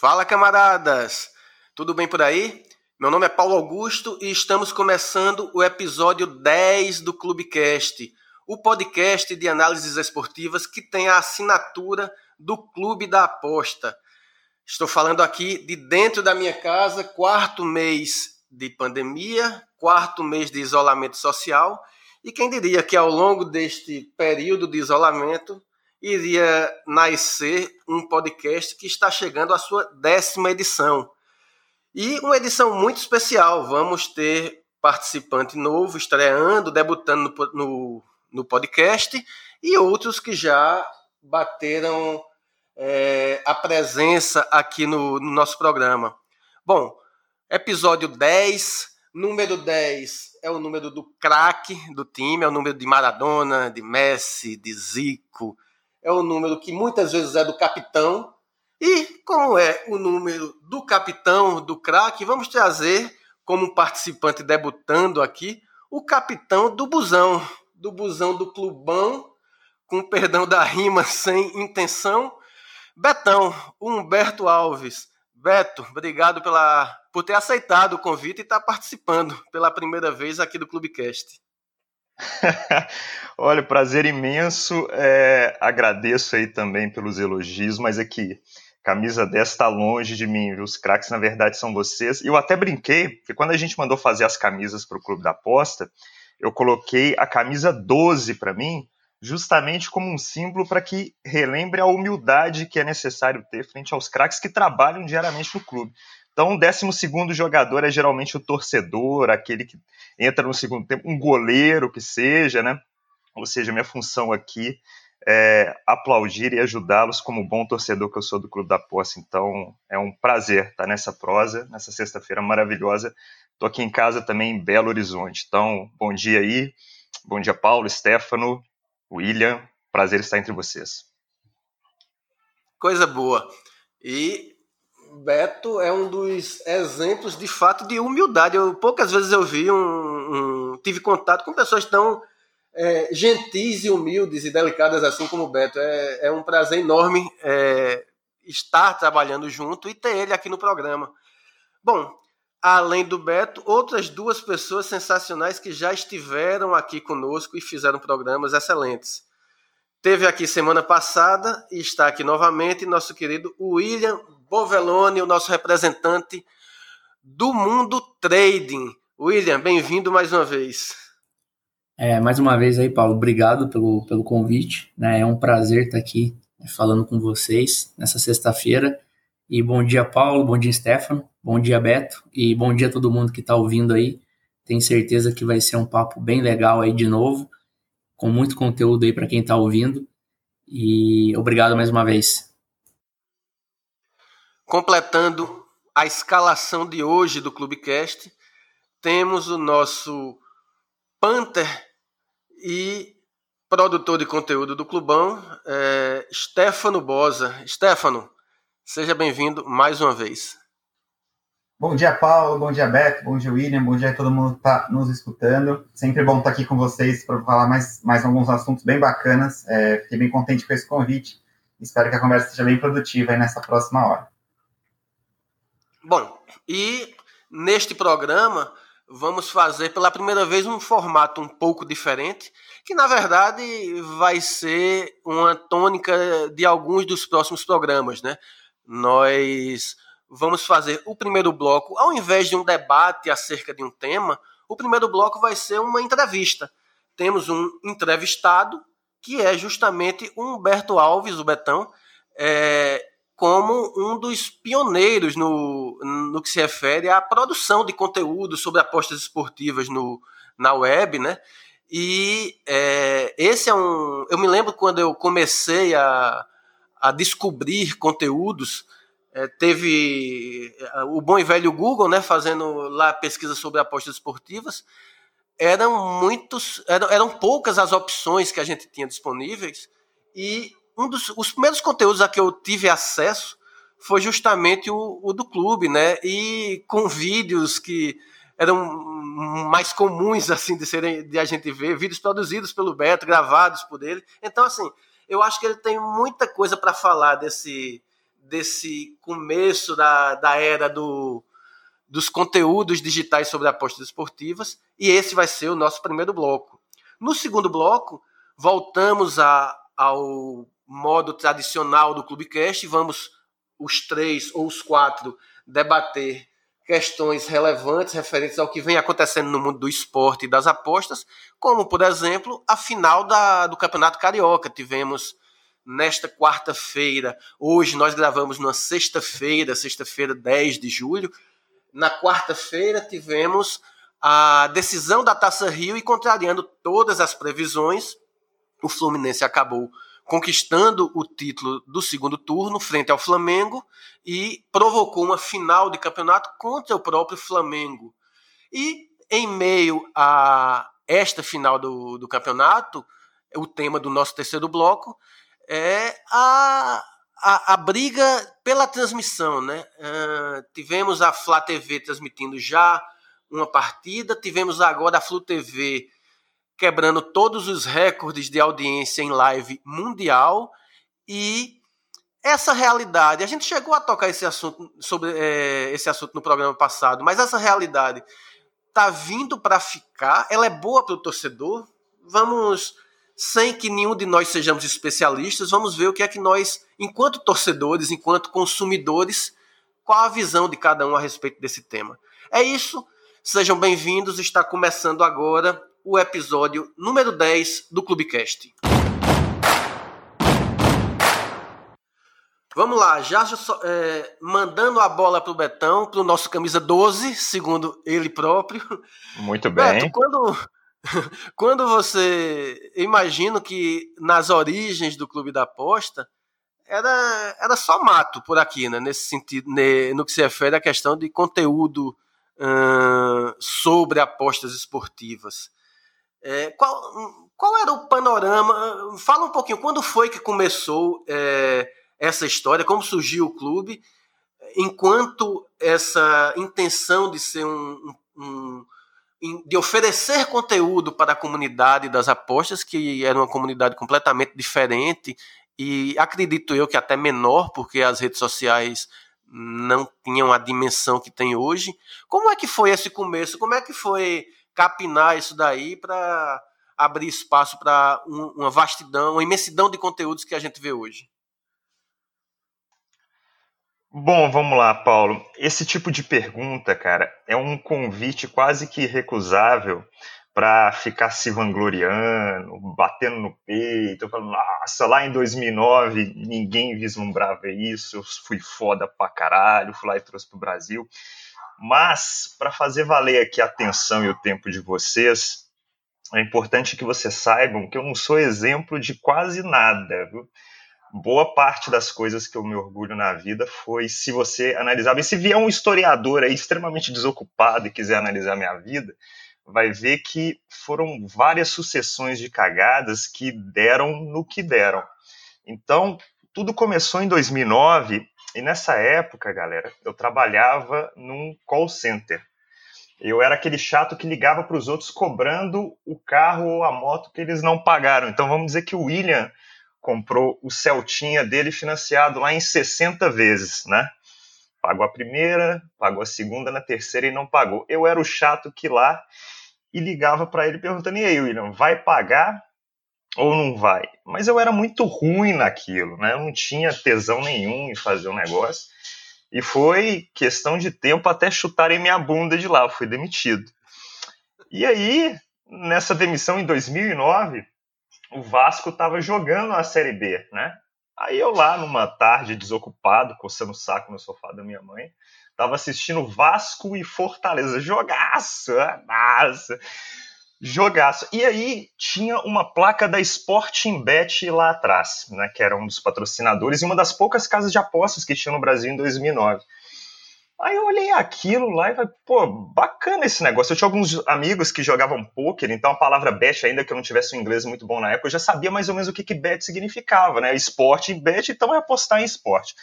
Fala, camaradas! Tudo bem por aí? Meu nome é Paulo Augusto e estamos começando o episódio 10 do Clubecast, o podcast de análises esportivas que tem a assinatura do Clube da Aposta. Estou falando aqui de dentro da minha casa, quarto mês de pandemia, quarto mês de isolamento social, e quem diria que ao longo deste período de isolamento iria nascer um podcast que está chegando à sua décima edição. E uma edição muito especial. Vamos ter participante novo, estreando, debutando no, no, no podcast, e outros que já bateram é, a presença aqui no, no nosso programa. Bom, episódio 10, número 10 é o número do craque do time, é o número de Maradona, de Messi, de Zico, é o número que muitas vezes é do capitão. E como é o número do capitão, do craque, vamos trazer como participante debutando aqui o capitão do busão, do busão do clubão, com perdão da rima sem intenção, Betão, Humberto Alves. Beto, obrigado pela, por ter aceitado o convite e estar participando pela primeira vez aqui do Clubecast. Olha, prazer imenso. É, agradeço aí também pelos elogios, mas aqui, camisa 10 está longe de mim, viu? Os craques, na verdade, são vocês. Eu até brinquei, porque quando a gente mandou fazer as camisas para o Clube da Aposta, eu coloquei a camisa 12 para mim, justamente como um símbolo para que relembre a humildade que é necessário ter frente aos craques que trabalham diariamente no clube. Então, o décimo segundo jogador é geralmente o torcedor, aquele que entra no segundo tempo, um goleiro que seja, né? Ou seja, minha função aqui é aplaudir e ajudá-los como bom torcedor que eu sou do Clube da Posse. Então, é um prazer estar nessa prosa, nessa sexta-feira maravilhosa. Estou aqui em casa também em Belo Horizonte. Então, bom dia aí. Bom dia, Paulo, Stefano, William. Prazer estar entre vocês. Coisa boa. E Beto é um dos exemplos de fato de humildade. Eu, poucas vezes eu vi um, um tive contato com pessoas tão é, gentis e humildes e delicadas assim como o Beto. É, é um prazer enorme é, estar trabalhando junto e ter ele aqui no programa. Bom, além do Beto, outras duas pessoas sensacionais que já estiveram aqui conosco e fizeram programas excelentes. Teve aqui semana passada e está aqui novamente nosso querido William Bovelone, o nosso representante do mundo trading. William, bem-vindo mais uma vez. É, mais uma vez aí, Paulo, obrigado pelo, pelo convite. Né? É um prazer estar aqui né, falando com vocês nessa sexta-feira. E bom dia, Paulo, bom dia, Stefano, bom dia, Beto, e bom dia a todo mundo que está ouvindo aí. Tenho certeza que vai ser um papo bem legal aí de novo, com muito conteúdo aí para quem está ouvindo. E obrigado mais uma vez completando a escalação de hoje do Clubecast, temos o nosso Panther e produtor de conteúdo do Clubão, é, Stefano Bosa. Stefano, seja bem-vindo mais uma vez. Bom dia, Paulo. Bom dia, Beto. Bom dia, William. Bom dia a todo mundo que está nos escutando. Sempre bom estar aqui com vocês para falar mais, mais alguns assuntos bem bacanas. É, fiquei bem contente com esse convite. Espero que a conversa seja bem produtiva aí nessa próxima hora. Bom, e neste programa vamos fazer pela primeira vez um formato um pouco diferente, que na verdade vai ser uma tônica de alguns dos próximos programas, né? Nós vamos fazer o primeiro bloco, ao invés de um debate acerca de um tema, o primeiro bloco vai ser uma entrevista. Temos um entrevistado, que é justamente o Humberto Alves, o Betão, é, como um dos pioneiros no, no que se refere à produção de conteúdo sobre apostas esportivas no, na web, né? E é, esse é um. Eu me lembro quando eu comecei a, a descobrir conteúdos, é, teve é, o bom e velho Google, né? Fazendo lá pesquisa sobre apostas esportivas. Eram muitos, eram, eram poucas as opções que a gente tinha disponíveis e um dos os primeiros conteúdos a que eu tive acesso foi justamente o, o do clube, né? E com vídeos que eram mais comuns assim de serem de a gente ver, vídeos produzidos pelo Beto, gravados por ele. Então assim, eu acho que ele tem muita coisa para falar desse desse começo da, da era do, dos conteúdos digitais sobre apostas esportivas, e esse vai ser o nosso primeiro bloco. No segundo bloco, voltamos a, ao modo tradicional do Clubecast, vamos os três ou os quatro debater questões relevantes referentes ao que vem acontecendo no mundo do esporte e das apostas, como, por exemplo, a final da, do Campeonato Carioca. Tivemos nesta quarta-feira, hoje nós gravamos na sexta-feira, sexta-feira 10 de julho. Na quarta-feira tivemos a decisão da Taça Rio e contrariando todas as previsões, o Fluminense acabou conquistando o título do segundo turno frente ao Flamengo e provocou uma final de campeonato contra o próprio Flamengo. E em meio a esta final do, do campeonato, o tema do nosso terceiro bloco é a, a, a briga pela transmissão. Né? Uh, tivemos a Flá TV transmitindo já uma partida, tivemos agora a Flu TV quebrando todos os recordes de audiência em live mundial e essa realidade, a gente chegou a tocar esse assunto sobre é, esse assunto no programa passado, mas essa realidade tá vindo para ficar, ela é boa para o torcedor. Vamos sem que nenhum de nós sejamos especialistas, vamos ver o que é que nós, enquanto torcedores, enquanto consumidores, qual a visão de cada um a respeito desse tema. É isso. Sejam bem-vindos. Está começando agora o episódio número 10 do Clubecast. Vamos lá, já é, mandando a bola para o Betão, para o nosso camisa 12, segundo ele próprio. Muito bem. Beto, quando, quando você. imagino que nas origens do Clube da Aposta era, era só mato por aqui, né? Nesse sentido, né, no que se refere à questão de conteúdo sobre apostas esportivas. É, qual, qual era o panorama? Fala um pouquinho, quando foi que começou é, essa história, como surgiu o clube, enquanto essa intenção de ser um, um, um de oferecer conteúdo para a comunidade das apostas, que era uma comunidade completamente diferente e acredito eu que até menor, porque as redes sociais não tinham a dimensão que tem hoje. Como é que foi esse começo? Como é que foi capinar isso daí para abrir espaço para um, uma vastidão, uma imensidão de conteúdos que a gente vê hoje? Bom, vamos lá, Paulo. Esse tipo de pergunta, cara, é um convite quase que irrecusável para ficar se vangloriando, batendo no peito, falando, nossa, lá em 2009 ninguém vislumbrava isso, eu fui foda pra caralho, fui lá e trouxe pro Brasil. Mas, para fazer valer aqui a atenção e o tempo de vocês, é importante que vocês saibam que eu não sou exemplo de quase nada. Viu? Boa parte das coisas que eu me orgulho na vida foi se você analisar. E se vier um historiador aí extremamente desocupado e quiser analisar minha vida, vai ver que foram várias sucessões de cagadas que deram no que deram. Então, tudo começou em 2009 e nessa época, galera, eu trabalhava num call center. Eu era aquele chato que ligava para os outros cobrando o carro ou a moto que eles não pagaram. Então vamos dizer que o William comprou o Celtinha dele financiado lá em 60 vezes, né? Pagou a primeira, pagou a segunda, na terceira e não pagou. Eu era o chato que lá e ligava para ele perguntando: "E aí, William, vai pagar?" Ou não vai. Mas eu era muito ruim naquilo, né? Eu não tinha tesão nenhum em fazer um negócio. E foi questão de tempo até chutarem minha bunda de lá, fui demitido. E aí, nessa demissão em 2009, o Vasco estava jogando a Série B, né? Aí eu lá, numa tarde desocupado, coçando o saco no sofá da minha mãe, estava assistindo Vasco e Fortaleza. Jogaço! Nossa! Jogaço. E aí tinha uma placa da Sporting Bet lá atrás, né, que era um dos patrocinadores e uma das poucas casas de apostas que tinha no Brasil em 2009. Aí eu olhei aquilo lá e falei, pô, bacana esse negócio. Eu tinha alguns amigos que jogavam poker, então a palavra bet, ainda que eu não tivesse um inglês muito bom na época, eu já sabia mais ou menos o que, que bet significava, né? Esporte e bet, então é apostar em esporte.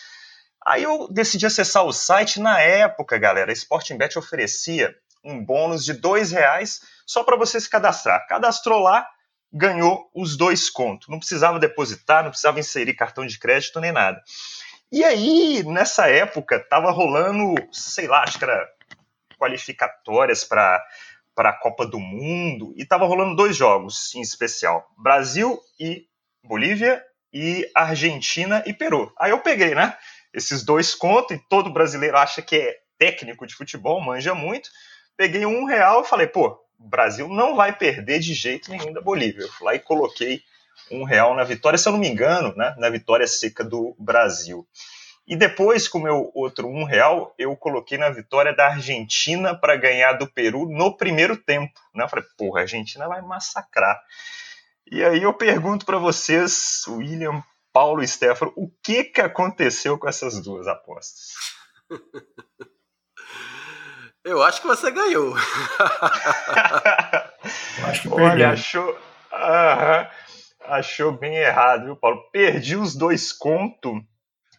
Aí eu decidi acessar o site. Na época, galera, a Sporting Bet oferecia um bônus de dois reais só para você se cadastrar. Cadastrou lá, ganhou os dois contos. Não precisava depositar, não precisava inserir cartão de crédito nem nada. E aí, nessa época, tava rolando, sei lá, acho que era qualificatórias para para a Copa do Mundo e tava rolando dois jogos em especial, Brasil e Bolívia e Argentina e Peru. Aí eu peguei, né? Esses dois contos e todo brasileiro acha que é técnico de futebol, manja muito. Peguei um real e falei, pô, o Brasil não vai perder de jeito nenhum da Bolívia. Eu fui lá e coloquei um real na vitória, se eu não me engano, né, na vitória seca do Brasil. E depois, com o meu outro um real, eu coloquei na vitória da Argentina para ganhar do Peru no primeiro tempo. Né? Eu falei, porra, a Argentina vai massacrar. E aí eu pergunto para vocês, William, Paulo e Stefano, o que, que aconteceu com essas duas apostas? Eu acho que você ganhou. acho que Olha, achou, uh, achou bem errado, viu, Paulo? Perdi os dois contos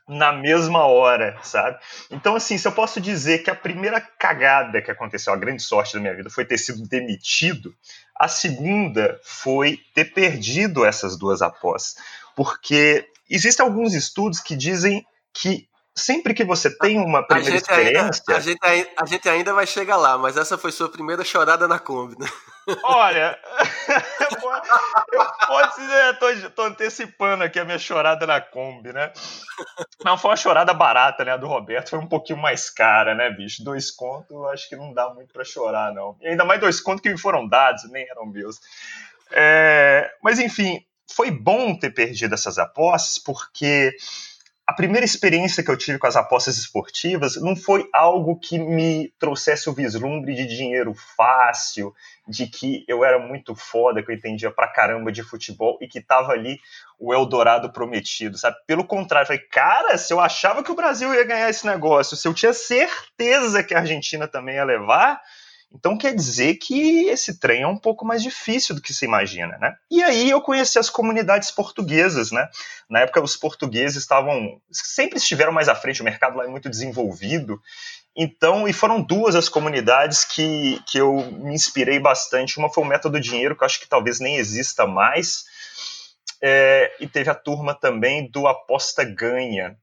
na mesma hora, sabe? Então, assim, se eu posso dizer que a primeira cagada que aconteceu, a grande sorte da minha vida, foi ter sido demitido, a segunda foi ter perdido essas duas apostas. Porque existem alguns estudos que dizem que sempre que você tem uma primeira a experiência. Ainda, a, gente, a gente ainda vai chegar lá, mas essa foi sua primeira chorada na Kombi, né? Olha, eu posso dizer, tô, tô, antecipando aqui a minha chorada na Kombi, né? Não foi uma chorada barata, né? A do Roberto foi um pouquinho mais cara, né, bicho? Dois contos, acho que não dá muito para chorar, não. E ainda mais dois contos que me foram dados, nem eram meus. É, mas enfim, foi bom ter perdido essas apostas, porque a primeira experiência que eu tive com as apostas esportivas não foi algo que me trouxesse o vislumbre de dinheiro fácil, de que eu era muito foda, que eu entendia pra caramba de futebol e que tava ali o Eldorado prometido, sabe? Pelo contrário, falei, cara, se eu achava que o Brasil ia ganhar esse negócio, se eu tinha certeza que a Argentina também ia levar, então quer dizer que esse trem é um pouco mais difícil do que se imagina, né? E aí eu conheci as comunidades portuguesas, né? Na época os portugueses estavam sempre estiveram mais à frente, o mercado lá é muito desenvolvido. Então, e foram duas as comunidades que, que eu me inspirei bastante. Uma foi o Método Dinheiro, que eu acho que talvez nem exista mais. É, e teve a turma também do Aposta Ganha,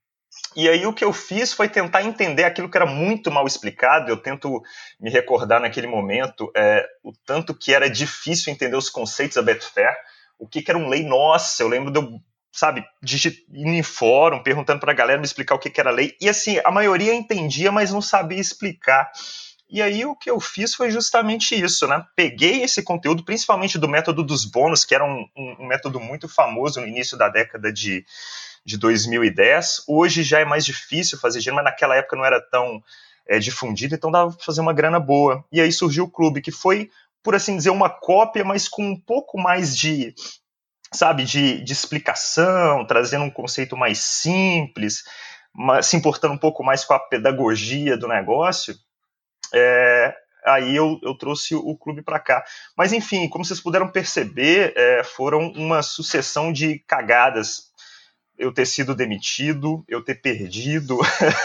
e aí o que eu fiz foi tentar entender aquilo que era muito mal explicado. Eu tento me recordar naquele momento é, o tanto que era difícil entender os conceitos da Betfair, o que, que era um lei. Nossa, eu lembro de eu, sabe, indo em fórum, perguntando para a galera me explicar o que, que era lei. E assim, a maioria entendia, mas não sabia explicar. E aí o que eu fiz foi justamente isso, né? Peguei esse conteúdo, principalmente do método dos bônus, que era um, um, um método muito famoso no início da década de de 2010. Hoje já é mais difícil fazer dinheiro, mas naquela época não era tão é, difundido, então dava para fazer uma grana boa. E aí surgiu o clube, que foi, por assim dizer, uma cópia, mas com um pouco mais de, sabe, de, de explicação, trazendo um conceito mais simples, mas, se importando um pouco mais com a pedagogia do negócio. É, aí eu, eu, trouxe o clube para cá. Mas enfim, como vocês puderam perceber, é, foram uma sucessão de cagadas eu ter sido demitido, eu ter perdido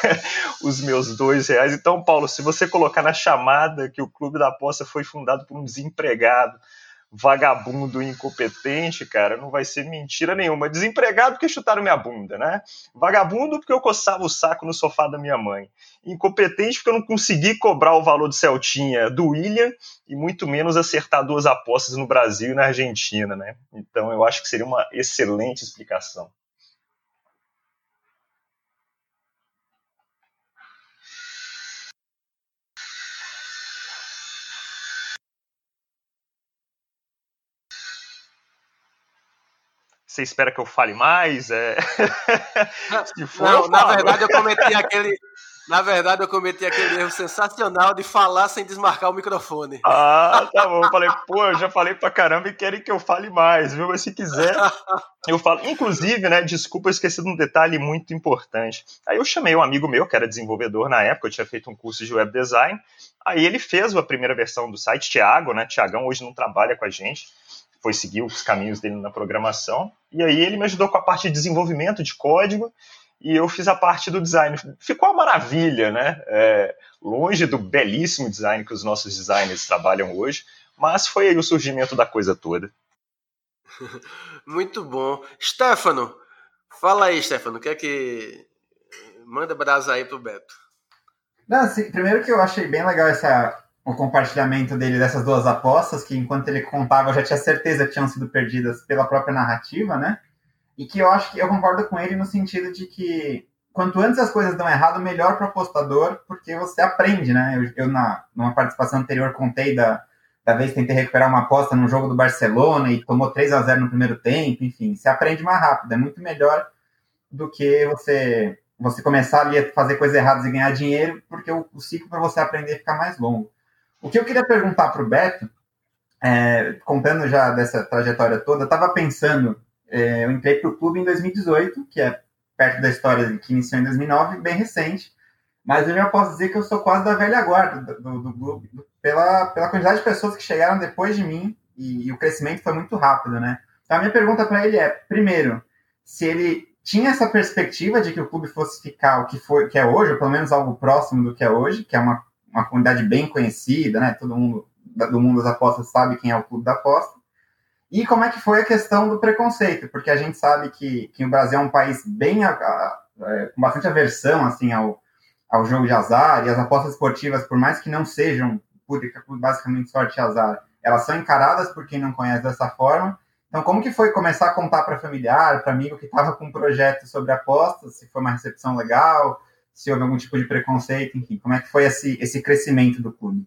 os meus dois reais. Então, Paulo, se você colocar na chamada que o Clube da Aposta foi fundado por um desempregado, vagabundo incompetente, cara, não vai ser mentira nenhuma. Desempregado porque chutaram minha bunda, né? Vagabundo porque eu coçava o saco no sofá da minha mãe. Incompetente porque eu não consegui cobrar o valor do Celtinha do William e muito menos acertar duas apostas no Brasil e na Argentina, né? Então eu acho que seria uma excelente explicação. Você espera que eu fale mais? É... for, não, na verdade eu cometi aquele. Na verdade, eu cometi aquele erro sensacional de falar sem desmarcar o microfone. Ah, tá bom. Eu falei, pô, eu já falei pra caramba e querem que eu fale mais, viu? Mas se quiser, eu falo. Inclusive, né, desculpa, eu esqueci de um detalhe muito importante. Aí eu chamei um amigo meu, que era desenvolvedor na época, eu tinha feito um curso de web design. Aí ele fez a primeira versão do site, Thiago, né? Tiagão hoje não trabalha com a gente foi seguir os caminhos dele na programação. E aí ele me ajudou com a parte de desenvolvimento de código e eu fiz a parte do design. Ficou uma maravilha, né? É, longe do belíssimo design que os nossos designers trabalham hoje, mas foi aí o surgimento da coisa toda. Muito bom. Stefano, fala aí, Stefano, o que é que Manda brasa aí pro Beto. Não, assim, primeiro que eu achei bem legal essa, o compartilhamento dele dessas duas apostas, que enquanto ele contava eu já tinha certeza que tinham sido perdidas pela própria narrativa, né? E que eu acho que eu concordo com ele no sentido de que quanto antes as coisas dão errado, melhor para o apostador, porque você aprende, né? Eu, eu, na, numa participação anterior contei da, da vez que tentei recuperar uma aposta num jogo do Barcelona e tomou 3 a 0 no primeiro tempo, enfim, você aprende mais rápido, é muito melhor do que você você começar ali a fazer coisas erradas e ganhar dinheiro, porque o, o ciclo para você aprender fica mais longo. O que eu queria perguntar para o Beto, é, contando já dessa trajetória toda, eu estava pensando, é, eu entrei para o clube em 2018, que é perto da história que iniciou em 2009, bem recente, mas eu já posso dizer que eu sou quase da velha guarda do, do clube, pela, pela quantidade de pessoas que chegaram depois de mim, e, e o crescimento foi muito rápido, né? Então a minha pergunta para ele é, primeiro, se ele tinha essa perspectiva de que o clube fosse ficar o que foi que é hoje, ou pelo menos algo próximo do que é hoje, que é uma, uma comunidade bem conhecida, né? Todo mundo do mundo das apostas sabe quem é o clube da aposta. E como é que foi a questão do preconceito? Porque a gente sabe que, que o Brasil é um país bem a, a, é, com bastante aversão assim ao, ao jogo de azar e as apostas esportivas, por mais que não sejam basicamente sorte e azar, elas são encaradas por quem não conhece dessa forma então, como que foi começar a contar para familiar, para amigo que estava com um projeto sobre apostas? Se foi uma recepção legal, se houve algum tipo de preconceito, enfim, como é que foi esse, esse crescimento do clube?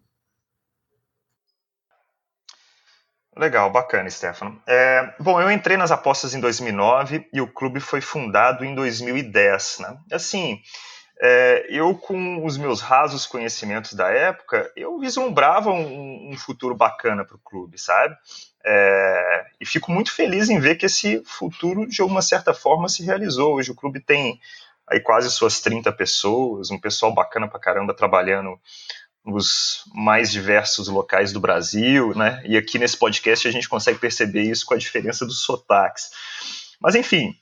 Legal, bacana, Stefano. É, bom, eu entrei nas apostas em 2009 e o clube foi fundado em 2010, né? Assim, é, eu com os meus rasos conhecimentos da época, eu vislumbrava um, um futuro bacana para o clube, sabe? É, e fico muito feliz em ver que esse futuro, de alguma certa forma, se realizou. Hoje o clube tem aí quase suas 30 pessoas, um pessoal bacana pra caramba trabalhando nos mais diversos locais do Brasil, né? E aqui nesse podcast a gente consegue perceber isso com a diferença dos sotaques. Mas enfim,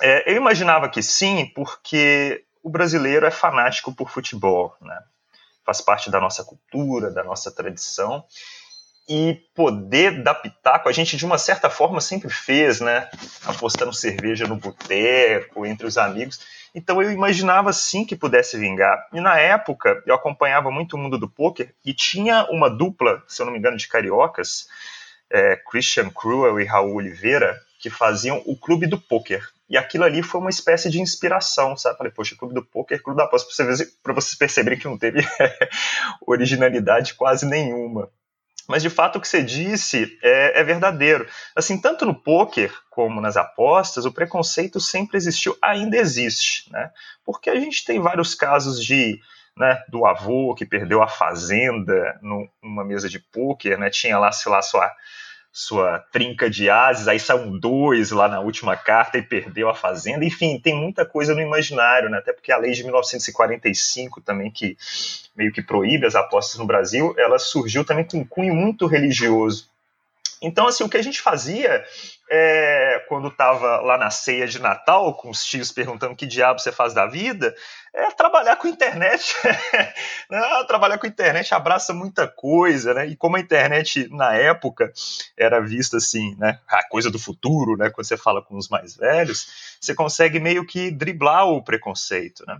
é, eu imaginava que sim, porque o brasileiro é fanático por futebol, né? Faz parte da nossa cultura, da nossa tradição e poder dar pitaco, a gente de uma certa forma sempre fez, né? Apostando cerveja no boteco, entre os amigos. Então eu imaginava sim que pudesse vingar. E na época eu acompanhava muito o mundo do poker e tinha uma dupla, se eu não me engano, de cariocas, é, Christian Cruel e Raul Oliveira, que faziam o Clube do Poker. E aquilo ali foi uma espécie de inspiração, sabe? Falei, poxa, Clube do Poker, Clube da Aposta, para vocês perceberem que não teve originalidade quase nenhuma. Mas de fato o que você disse é, é, verdadeiro. Assim, tanto no poker como nas apostas, o preconceito sempre existiu, ainda existe, né? Porque a gente tem vários casos de né, do avô que perdeu a fazenda numa mesa de poker, né? Tinha lá, sei lá, sua sua trinca de ases, aí saiu dois lá na última carta e perdeu a fazenda. Enfim, tem muita coisa no imaginário, né? Até porque a lei de 1945 também, que meio que proíbe as apostas no Brasil, ela surgiu também com um cunho muito religioso. Então, assim, o que a gente fazia é, quando estava lá na ceia de Natal, com os tios perguntando que diabo você faz da vida, é trabalhar com internet. Não, trabalhar com internet abraça muita coisa, né? E como a internet, na época, era vista assim, né? A coisa do futuro, né? Quando você fala com os mais velhos, você consegue meio que driblar o preconceito, né?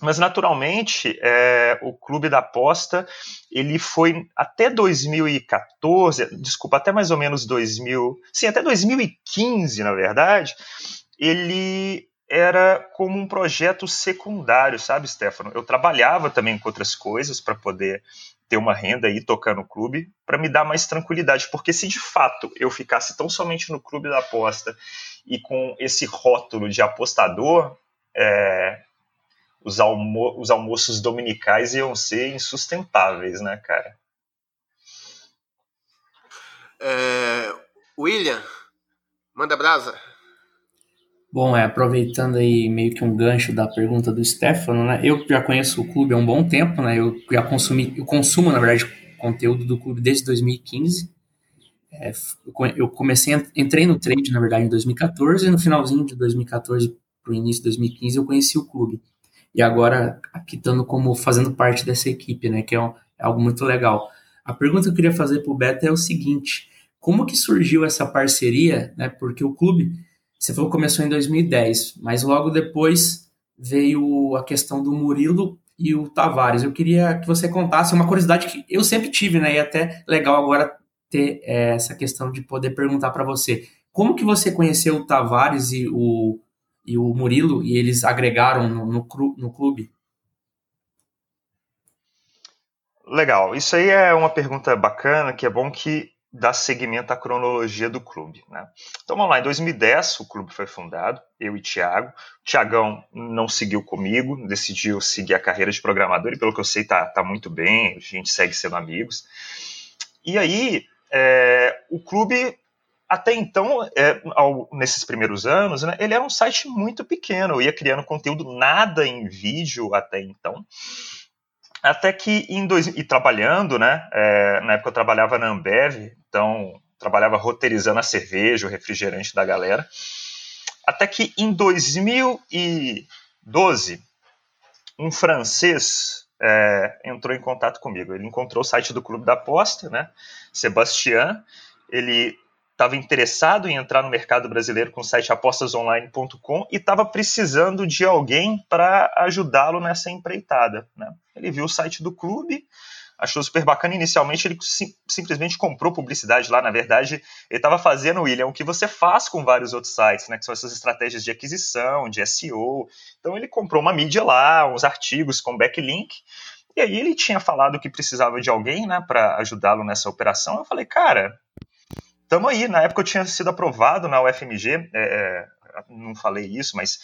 Mas naturalmente, é, o clube da aposta ele foi até 2014, desculpa, até mais ou menos 2000, sim, até 2015, na verdade, ele era como um projeto secundário, sabe, Stefano? Eu trabalhava também com outras coisas para poder ter uma renda e tocar no clube, para me dar mais tranquilidade, porque se de fato eu ficasse tão somente no clube da aposta e com esse rótulo de apostador, é, os, almo os almoços dominicais iam ser insustentáveis, né, cara? É, William, manda brasa. Bom, é, aproveitando aí meio que um gancho da pergunta do Stefano, né? Eu já conheço o clube há um bom tempo, né? Eu já consumi, eu consumo, na verdade, conteúdo do clube desde 2015. É, eu comecei, entrei no trade, na verdade, em 2014, e no finalzinho de 2014 para o início de 2015 eu conheci o clube e agora aqui estando como fazendo parte dessa equipe, né? Que é, um, é algo muito legal. A pergunta que eu queria fazer para o Beto é o seguinte: como que surgiu essa parceria, né? Porque o clube, você falou começou em 2010, mas logo depois veio a questão do Murilo e o Tavares. Eu queria que você contasse uma curiosidade que eu sempre tive, né? E até legal agora ter é, essa questão de poder perguntar para você. Como que você conheceu o Tavares e o, e o Murilo e eles agregaram no, no, no clube? Legal, isso aí é uma pergunta bacana, que é bom que dá seguimento à cronologia do clube. Né? Então vamos lá, em 2010 o clube foi fundado, eu e Thiago. O Tiagão não seguiu comigo, decidiu seguir a carreira de programador e pelo que eu sei tá, tá muito bem, a gente segue sendo amigos. E aí é, o clube até então, é, ao, nesses primeiros anos, né, ele era um site muito pequeno, eu ia criando conteúdo nada em vídeo até então. Até que em dois, e trabalhando, né? É, na época eu trabalhava na Ambev, então trabalhava roteirizando a cerveja, o refrigerante da galera. Até que em 2012, um francês é, entrou em contato comigo. Ele encontrou o site do Clube da Aposta, né? Sebastian. Ele estava interessado em entrar no mercado brasileiro com o site apostasonline.com e estava precisando de alguém para ajudá-lo nessa empreitada. Né? Ele viu o site do clube, achou super bacana. Inicialmente, ele sim, simplesmente comprou publicidade lá. Na verdade, ele estava fazendo, William, o que você faz com vários outros sites, né? que são essas estratégias de aquisição, de SEO. Então, ele comprou uma mídia lá, uns artigos com backlink. E aí ele tinha falado que precisava de alguém né, para ajudá-lo nessa operação. Eu falei, cara, Tamo aí. Na época eu tinha sido aprovado na UFMG, é, é, não falei isso, mas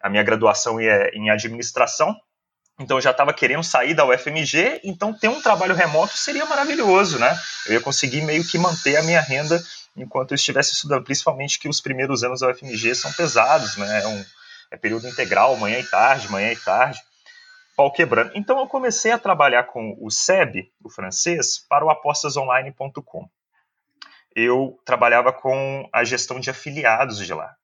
a minha graduação é em administração. Então eu já estava querendo sair da UFMG, então ter um trabalho remoto seria maravilhoso, né? Eu ia conseguir meio que manter a minha renda enquanto eu estivesse estudando, principalmente que os primeiros anos da UFMG são pesados, né? É, um, é período integral, manhã e tarde, manhã e tarde, pau quebrando. Então eu comecei a trabalhar com o SEB, o francês, para o apostasonline.com eu trabalhava com a gestão de afiliados de lá.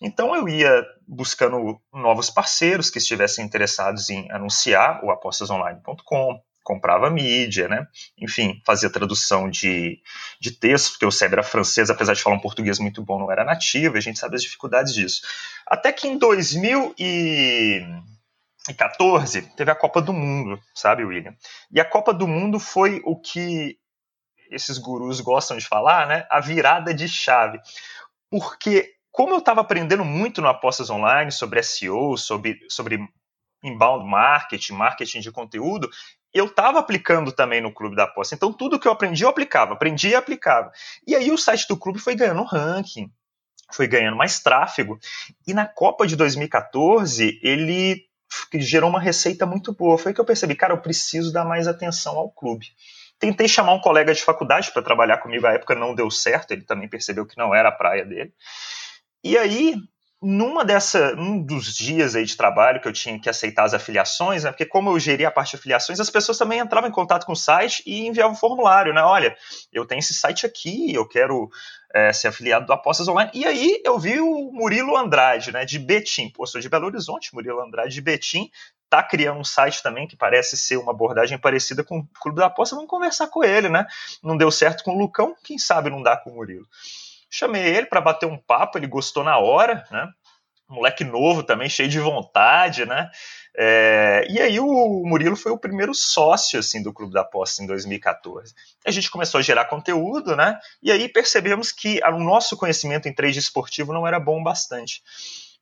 Então eu ia buscando novos parceiros que estivessem interessados em anunciar o apostasonline.com, comprava mídia, né? Enfim, fazia tradução de, de texto, porque o SEB era francês, apesar de falar um português muito bom, não era nativo, a gente sabe as dificuldades disso. Até que em 2014 teve a Copa do Mundo, sabe, William? E a Copa do Mundo foi o que esses gurus gostam de falar, né? A virada de chave. Porque, como eu estava aprendendo muito no Apostas Online sobre SEO, sobre, sobre inbound marketing, marketing de conteúdo, eu estava aplicando também no Clube da Aposta. Então, tudo que eu aprendi, eu aplicava. Aprendi e aplicava. E aí, o site do clube foi ganhando ranking, foi ganhando mais tráfego. E na Copa de 2014, ele gerou uma receita muito boa. Foi que eu percebi, cara, eu preciso dar mais atenção ao clube. Tentei chamar um colega de faculdade para trabalhar comigo, à época não deu certo, ele também percebeu que não era a praia dele. E aí, numa dessa, um dos dias aí de trabalho que eu tinha que aceitar as afiliações, né, porque como eu geria a parte de afiliações, as pessoas também entravam em contato com o site e enviavam um formulário, né? Olha, eu tenho esse site aqui, eu quero é, ser afiliado do Apostas Online. E aí eu vi o Murilo Andrade, né, de Betim. Pô, sou de Belo Horizonte, Murilo Andrade de Betim, tá criando um site também que parece ser uma abordagem parecida com o Clube da Aposta, vamos conversar com ele, né? Não deu certo com o Lucão, quem sabe não dá com o Murilo. Chamei ele para bater um papo, ele gostou na hora, né? moleque novo também, cheio de vontade, né? É, e aí o Murilo foi o primeiro sócio assim do Clube da Aposta em 2014. A gente começou a gerar conteúdo, né? E aí percebemos que o nosso conhecimento em trade esportivo não era bom bastante.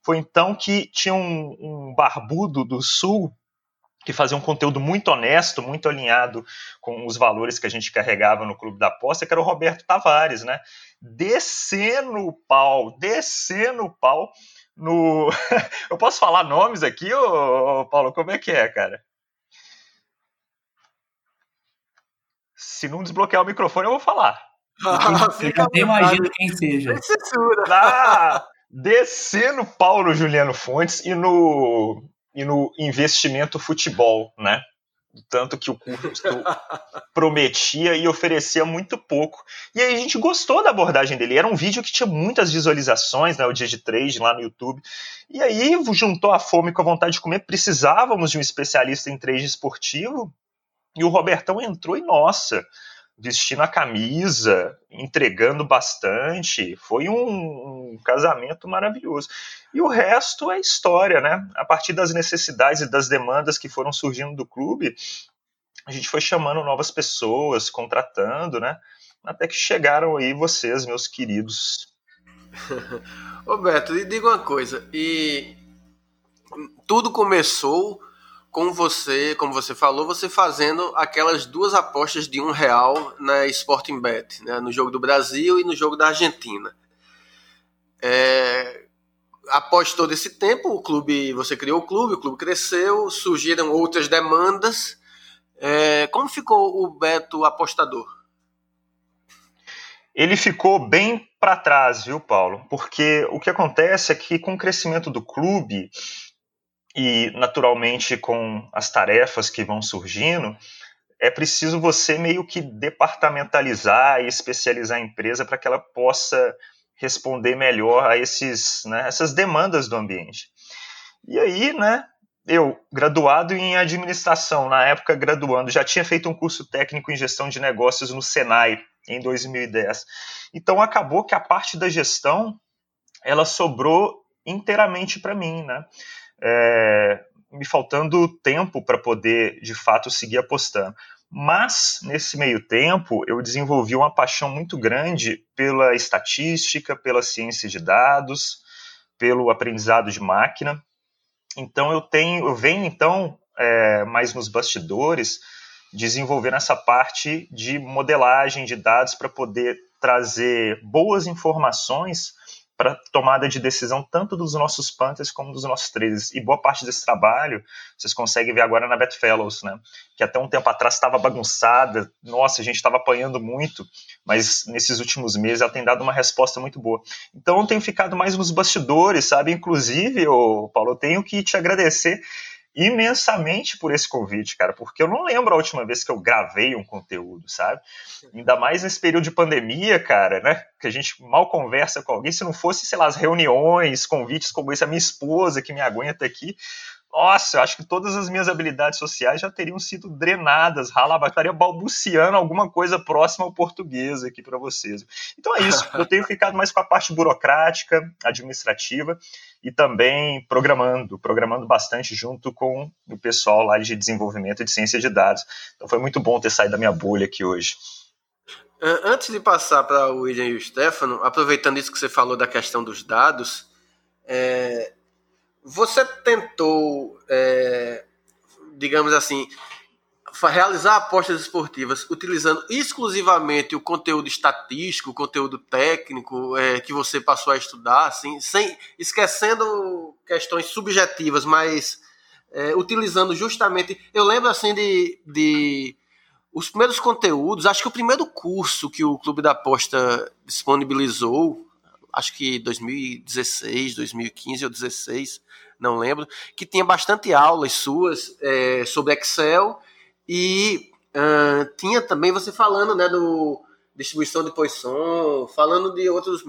Foi então que tinha um, um barbudo do Sul que fazia um conteúdo muito honesto, muito alinhado com os valores que a gente carregava no Clube da Aposta, que era o Roberto Tavares, né? Descendo o pau, descendo o pau no. Eu posso falar nomes aqui, ô, Paulo? Como é que é, cara? Se não desbloquear o microfone, eu vou falar. Ah, eu até imagino quem seja. Censura. Ah, descer Paulo Juliano Fontes e no, e no investimento futebol, né? Tanto que o curso prometia e oferecia muito pouco. E aí a gente gostou da abordagem dele. Era um vídeo que tinha muitas visualizações, né? O dia de trade lá no YouTube. E aí juntou a fome com a vontade de comer. Precisávamos de um especialista em trade esportivo. E o Robertão entrou e, nossa, vestindo a camisa, entregando bastante. Foi um, um, casamento maravilhoso. E o resto é história, né? A partir das necessidades e das demandas que foram surgindo do clube, a gente foi chamando novas pessoas, contratando, né? Até que chegaram aí vocês, meus queridos. Roberto, e diga uma coisa, e tudo começou com você, como você falou, você fazendo aquelas duas apostas de um real na Sporting Bet, né, no jogo do Brasil e no jogo da Argentina. É, após todo esse tempo, o clube, você criou o clube, o clube cresceu, surgiram outras demandas. É, como ficou o Beto apostador? Ele ficou bem para trás, viu, Paulo? Porque o que acontece é que com o crescimento do clube, e naturalmente com as tarefas que vão surgindo, é preciso você meio que departamentalizar e especializar a empresa para que ela possa responder melhor a esses, né, essas demandas do ambiente. E aí, né, eu, graduado em administração, na época graduando, já tinha feito um curso técnico em gestão de negócios no Senai em 2010. Então acabou que a parte da gestão ela sobrou inteiramente para mim, né? É, me faltando tempo para poder, de fato, seguir apostando. Mas, nesse meio tempo, eu desenvolvi uma paixão muito grande pela estatística, pela ciência de dados, pelo aprendizado de máquina. Então, eu tenho, eu venho, então, é, mais nos bastidores, desenvolvendo essa parte de modelagem de dados para poder trazer boas informações para tomada de decisão tanto dos nossos Panthers como dos nossos traders. E boa parte desse trabalho vocês conseguem ver agora na Betfellows, né? Que até um tempo atrás estava bagunçada, nossa, a gente estava apanhando muito, mas nesses últimos meses ela tem dado uma resposta muito boa. Então eu tenho ficado mais nos bastidores, sabe? Inclusive, ô, Paulo, eu tenho que te agradecer imensamente por esse convite, cara, porque eu não lembro a última vez que eu gravei um conteúdo, sabe? Ainda mais nesse período de pandemia, cara, né? Que a gente mal conversa com alguém. Se não fosse, sei lá, as reuniões, convites como esse, a minha esposa que me aguenta aqui, nossa, eu acho que todas as minhas habilidades sociais já teriam sido drenadas, rala, estaria balbuciando alguma coisa próxima ao português aqui para vocês. Então é isso, eu tenho ficado mais com a parte burocrática, administrativa e também programando, programando bastante junto com o pessoal lá de desenvolvimento de ciência de dados. Então foi muito bom ter saído da minha bolha aqui hoje. Antes de passar para o William e o Stefano, aproveitando isso que você falou da questão dos dados, é, você tentou, é, digamos assim, realizar apostas esportivas utilizando exclusivamente o conteúdo estatístico, o conteúdo técnico é, que você passou a estudar, assim, sem esquecendo questões subjetivas, mas é, utilizando justamente. Eu lembro assim de, de os primeiros conteúdos. Acho que o primeiro curso que o Clube da Aposta disponibilizou, acho que 2016, 2015 ou 2016 não lembro, que tinha bastante aulas suas é, sobre Excel e uh, tinha também você falando né, do distribuição de Poisson, falando de outros,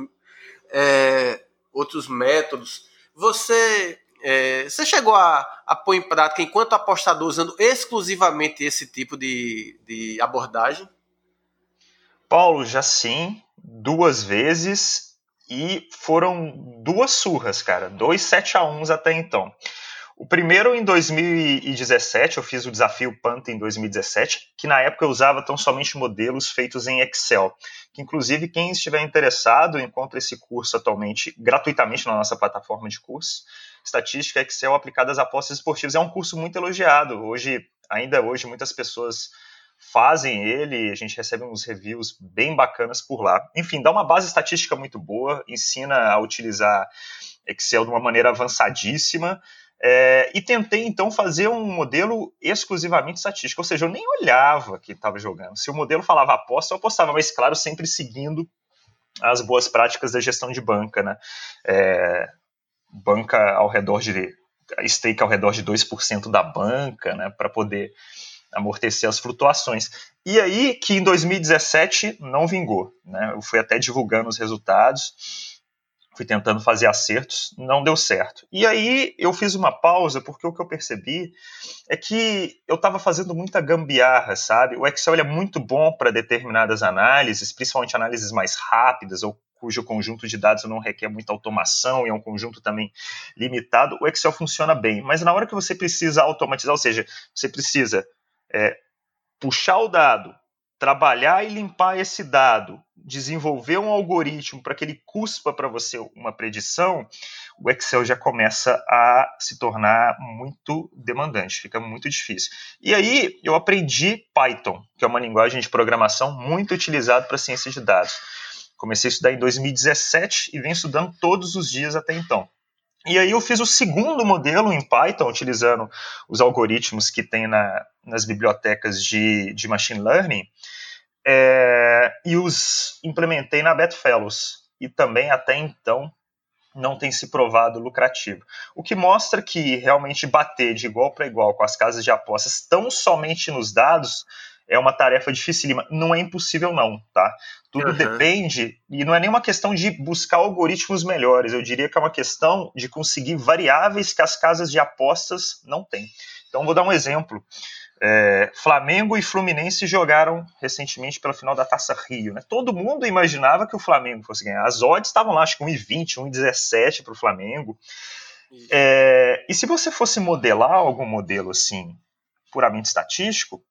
é, outros métodos. Você, é, você chegou a, a pôr em prática, enquanto apostador, usando exclusivamente esse tipo de, de abordagem? Paulo, já sim, duas vezes e foram duas surras, cara, dois 7 a 1 até então. O primeiro em 2017, eu fiz o desafio Panta em 2017, que na época eu usava tão somente modelos feitos em Excel. Que inclusive quem estiver interessado encontra esse curso atualmente gratuitamente na nossa plataforma de curso. Estatística Excel aplicada às apostas esportivas é um curso muito elogiado. Hoje, ainda hoje, muitas pessoas fazem ele, a gente recebe uns reviews bem bacanas por lá. Enfim, dá uma base estatística muito boa, ensina a utilizar Excel de uma maneira avançadíssima. É, e tentei então fazer um modelo exclusivamente estatístico, ou seja, eu nem olhava que estava jogando. Se o modelo falava aposta, eu apostava, mas claro, sempre seguindo as boas práticas da gestão de banca, né? É, banca ao redor de stake ao redor de 2% da banca, né, para poder amortecer as flutuações. E aí que em 2017 não vingou, né? Eu fui até divulgando os resultados. fui tentando fazer acertos, não deu certo. E aí eu fiz uma pausa porque o que eu percebi é que eu estava fazendo muita gambiarra, sabe? O Excel é muito bom para determinadas análises, principalmente análises mais rápidas ou cujo conjunto de dados não requer muita automação e é um conjunto também limitado, o Excel funciona bem. Mas na hora que você precisa automatizar, ou seja, você precisa é, puxar o dado, trabalhar e limpar esse dado, desenvolver um algoritmo para que ele cuspa para você uma predição, o Excel já começa a se tornar muito demandante, fica muito difícil. E aí eu aprendi Python, que é uma linguagem de programação muito utilizada para ciência de dados. Comecei a estudar em 2017 e venho estudando todos os dias até então. E aí eu fiz o segundo modelo em Python, utilizando os algoritmos que tem na, nas bibliotecas de, de machine learning, é, e os implementei na Betfellows. E também até então não tem se provado lucrativo. O que mostra que realmente bater de igual para igual com as casas de apostas tão somente nos dados é uma tarefa dificílima. Não é impossível, não, tá? Tudo uhum. depende, e não é nenhuma questão de buscar algoritmos melhores, eu diria que é uma questão de conseguir variáveis que as casas de apostas não têm. Então, vou dar um exemplo. É, Flamengo e Fluminense jogaram recentemente pela final da Taça Rio. Né? Todo mundo imaginava que o Flamengo fosse ganhar. As odds estavam lá, acho que 1,20, 1,17 para o Flamengo. É, e se você fosse modelar algum modelo assim, puramente estatístico,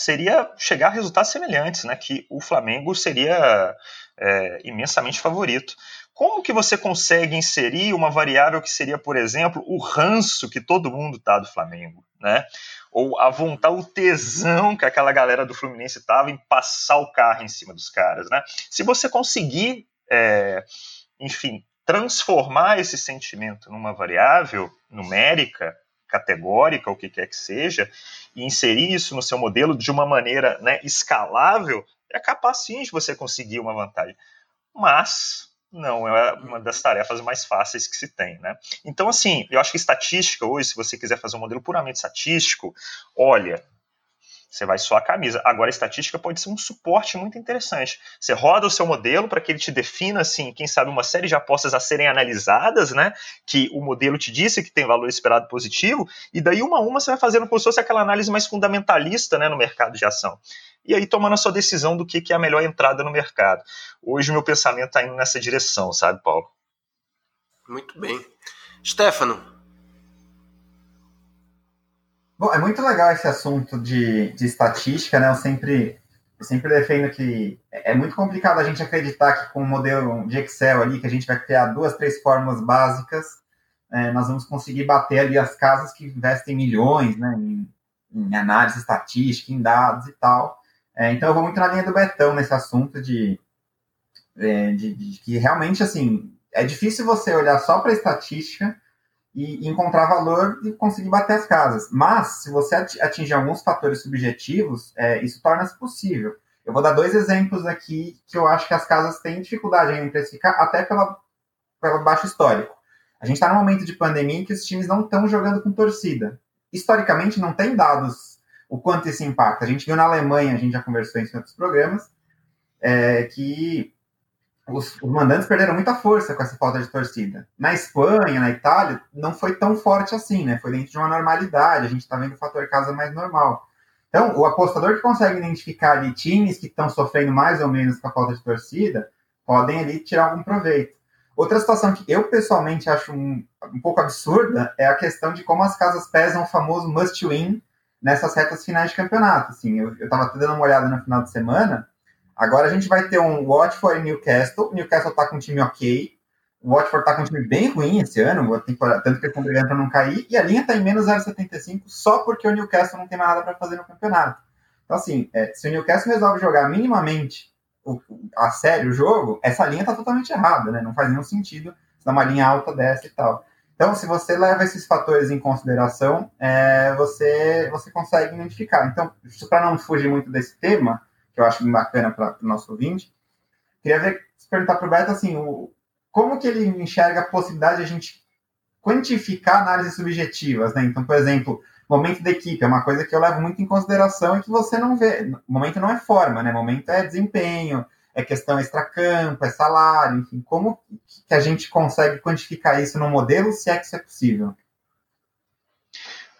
seria chegar a resultados semelhantes, né? Que o Flamengo seria é, imensamente favorito. Como que você consegue inserir uma variável que seria, por exemplo, o ranço que todo mundo tá do Flamengo, né? Ou a vontade, o tesão que aquela galera do Fluminense tava em passar o carro em cima dos caras, né? Se você conseguir, é, enfim, transformar esse sentimento numa variável numérica, categórica, o que quer que seja, e inserir isso no seu modelo de uma maneira né, escalável, é capaz sim de você conseguir uma vantagem. Mas não é uma das tarefas mais fáceis que se tem, né? Então, assim, eu acho que estatística hoje, se você quiser fazer um modelo puramente estatístico, olha, você vai só a camisa. Agora, a estatística pode ser um suporte muito interessante. Você roda o seu modelo para que ele te defina, assim, quem sabe, uma série de apostas a serem analisadas, né? Que o modelo te disse que tem valor esperado positivo, e daí uma a uma você vai fazendo como se fosse aquela análise mais fundamentalista, né, no mercado de ação. E aí tomando a sua decisão do que, é a melhor entrada no mercado. Hoje o meu pensamento está indo nessa direção, sabe, Paulo? Muito bem. Stefano, Bom, é muito legal esse assunto de, de estatística, né? Eu sempre, eu sempre defendo que é muito complicado a gente acreditar que com um modelo de Excel ali, que a gente vai criar duas, três fórmulas básicas, é, nós vamos conseguir bater ali as casas que investem milhões, né? Em, em análise estatística, em dados e tal. É, então eu vou muito na linha do Betão nesse assunto de, é, de, de que realmente, assim, é difícil você olhar só para a estatística e encontrar valor e conseguir bater as casas. Mas, se você atingir alguns fatores subjetivos, é, isso torna-se possível. Eu vou dar dois exemplos aqui que eu acho que as casas têm dificuldade em precificar, até pela, pelo baixo histórico. A gente está num momento de pandemia em que os times não estão jogando com torcida. Historicamente, não tem dados o quanto isso impacta. A gente viu na Alemanha, a gente já conversou isso em outros programas, é, que os, os, mandantes perderam muita força com essa falta de torcida. Na Espanha, na Itália, não foi tão forte assim, né? Foi dentro de uma normalidade. A gente está vendo o fator casa mais normal. Então, o apostador que consegue identificar ali times que estão sofrendo mais ou menos com a falta de torcida, podem ali tirar algum proveito. Outra situação que eu pessoalmente acho um, um pouco absurda é a questão de como as casas pesam o famoso must win nessas retas finais de campeonato. Assim, eu estava dando uma olhada no final de semana Agora a gente vai ter um Watford e Newcastle. Newcastle tá com um time ok. O Watford tá com um time bem ruim esse ano, tanto que eles estão brigando para não cair. E a linha tá em menos 0,75 só porque o Newcastle não tem mais nada para fazer no campeonato. Então, assim, é, se o Newcastle resolve jogar minimamente o, a sério o jogo, essa linha tá totalmente errada, né? Não faz nenhum sentido dar uma linha alta dessa e tal. Então, se você leva esses fatores em consideração, é, você, você consegue identificar. Então, para não fugir muito desse tema, que eu acho bacana para o nosso ouvinte. Queria ver, perguntar para o Beto assim, o, como que ele enxerga a possibilidade de a gente quantificar análises subjetivas, né? Então, por exemplo, momento da equipe é uma coisa que eu levo muito em consideração e que você não vê. Momento não é forma, né? Momento é desempenho, é questão extracampo, é salário, enfim, como que a gente consegue quantificar isso no modelo, se é que isso é possível?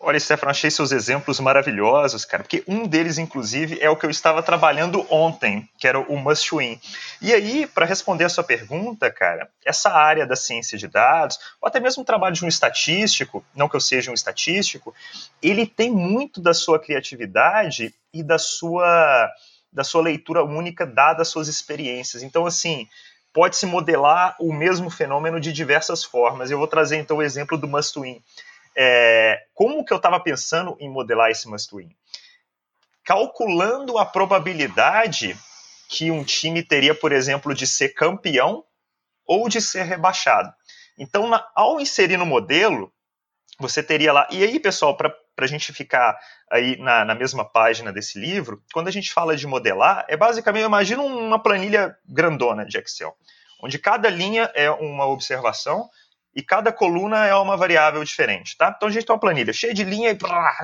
Olha, Stefano, achei seus exemplos maravilhosos, cara, porque um deles, inclusive, é o que eu estava trabalhando ontem, que era o Must Win. E aí, para responder a sua pergunta, cara, essa área da ciência de dados, ou até mesmo o trabalho de um estatístico, não que eu seja um estatístico, ele tem muito da sua criatividade e da sua, da sua leitura única, dadas as suas experiências. Então, assim, pode-se modelar o mesmo fenômeno de diversas formas. Eu vou trazer, então, o exemplo do Must Win é, como que eu estava pensando em modelar esse must-win? Calculando a probabilidade que um time teria, por exemplo, de ser campeão ou de ser rebaixado. Então, na, ao inserir no modelo, você teria lá. E aí, pessoal, para a gente ficar aí na, na, mesma página desse livro, quando a gente fala de modelar, é basicamente, imagina uma planilha grandona de Excel, onde cada linha é uma observação e cada coluna é uma variável diferente, tá? Então a gente tem uma planilha cheia de linha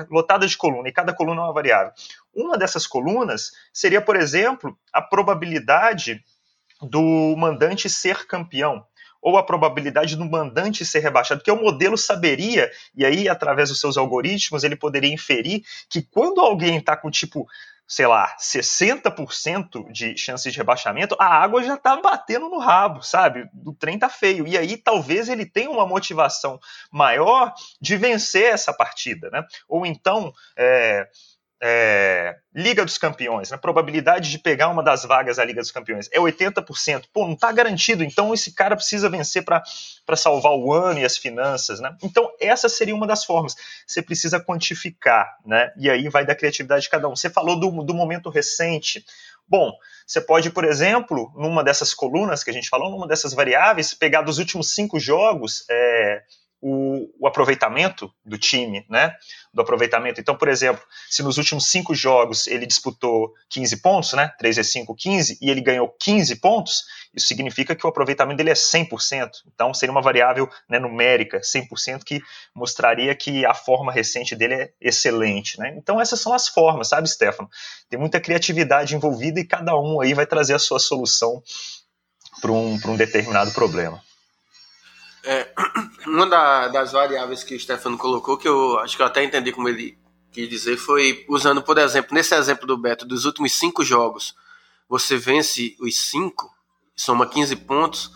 lotada de coluna, e cada coluna é uma variável. Uma dessas colunas seria, por exemplo, a probabilidade do mandante ser campeão ou a probabilidade do mandante ser rebaixado, porque o modelo saberia, e aí, através dos seus algoritmos, ele poderia inferir que quando alguém está com tipo sei lá, 60% de chances de rebaixamento, a água já tá batendo no rabo, sabe? O trem tá feio. E aí talvez ele tenha uma motivação maior de vencer essa partida, né? Ou então, é, é, Liga dos Campeões, a probabilidade de pegar uma das vagas da Liga dos Campeões é 80%. Pô, não está garantido, então esse cara precisa vencer para salvar o ano e as finanças, né? Então, essa seria uma das formas. Você precisa quantificar, né? E aí vai da criatividade de cada um. Você falou do, do momento recente. Bom, você pode, por exemplo, numa dessas colunas que a gente falou, numa dessas variáveis, pegar dos últimos cinco jogos. É, o, o, aproveitamento do time, né? Do aproveitamento. Então, por exemplo, se nos últimos cinco jogos ele disputou 15 pontos, né? 3 vezes 5, 15, e ele ganhou 15 pontos, isso significa que o aproveitamento dele é 100%. Então, seria uma variável né, numérica, 100%, que mostraria que a forma recente dele é excelente, né? Então, essas são as formas, sabe, Stefano? Tem muita criatividade envolvida e cada um aí vai trazer a sua solução para um, um determinado problema. É, uma da, das variáveis que o Stefano colocou, que eu acho que eu até entendi como ele quis dizer, foi usando, por exemplo, nesse exemplo do Beto, dos últimos cinco jogos, você vence os cinco, soma 15 pontos.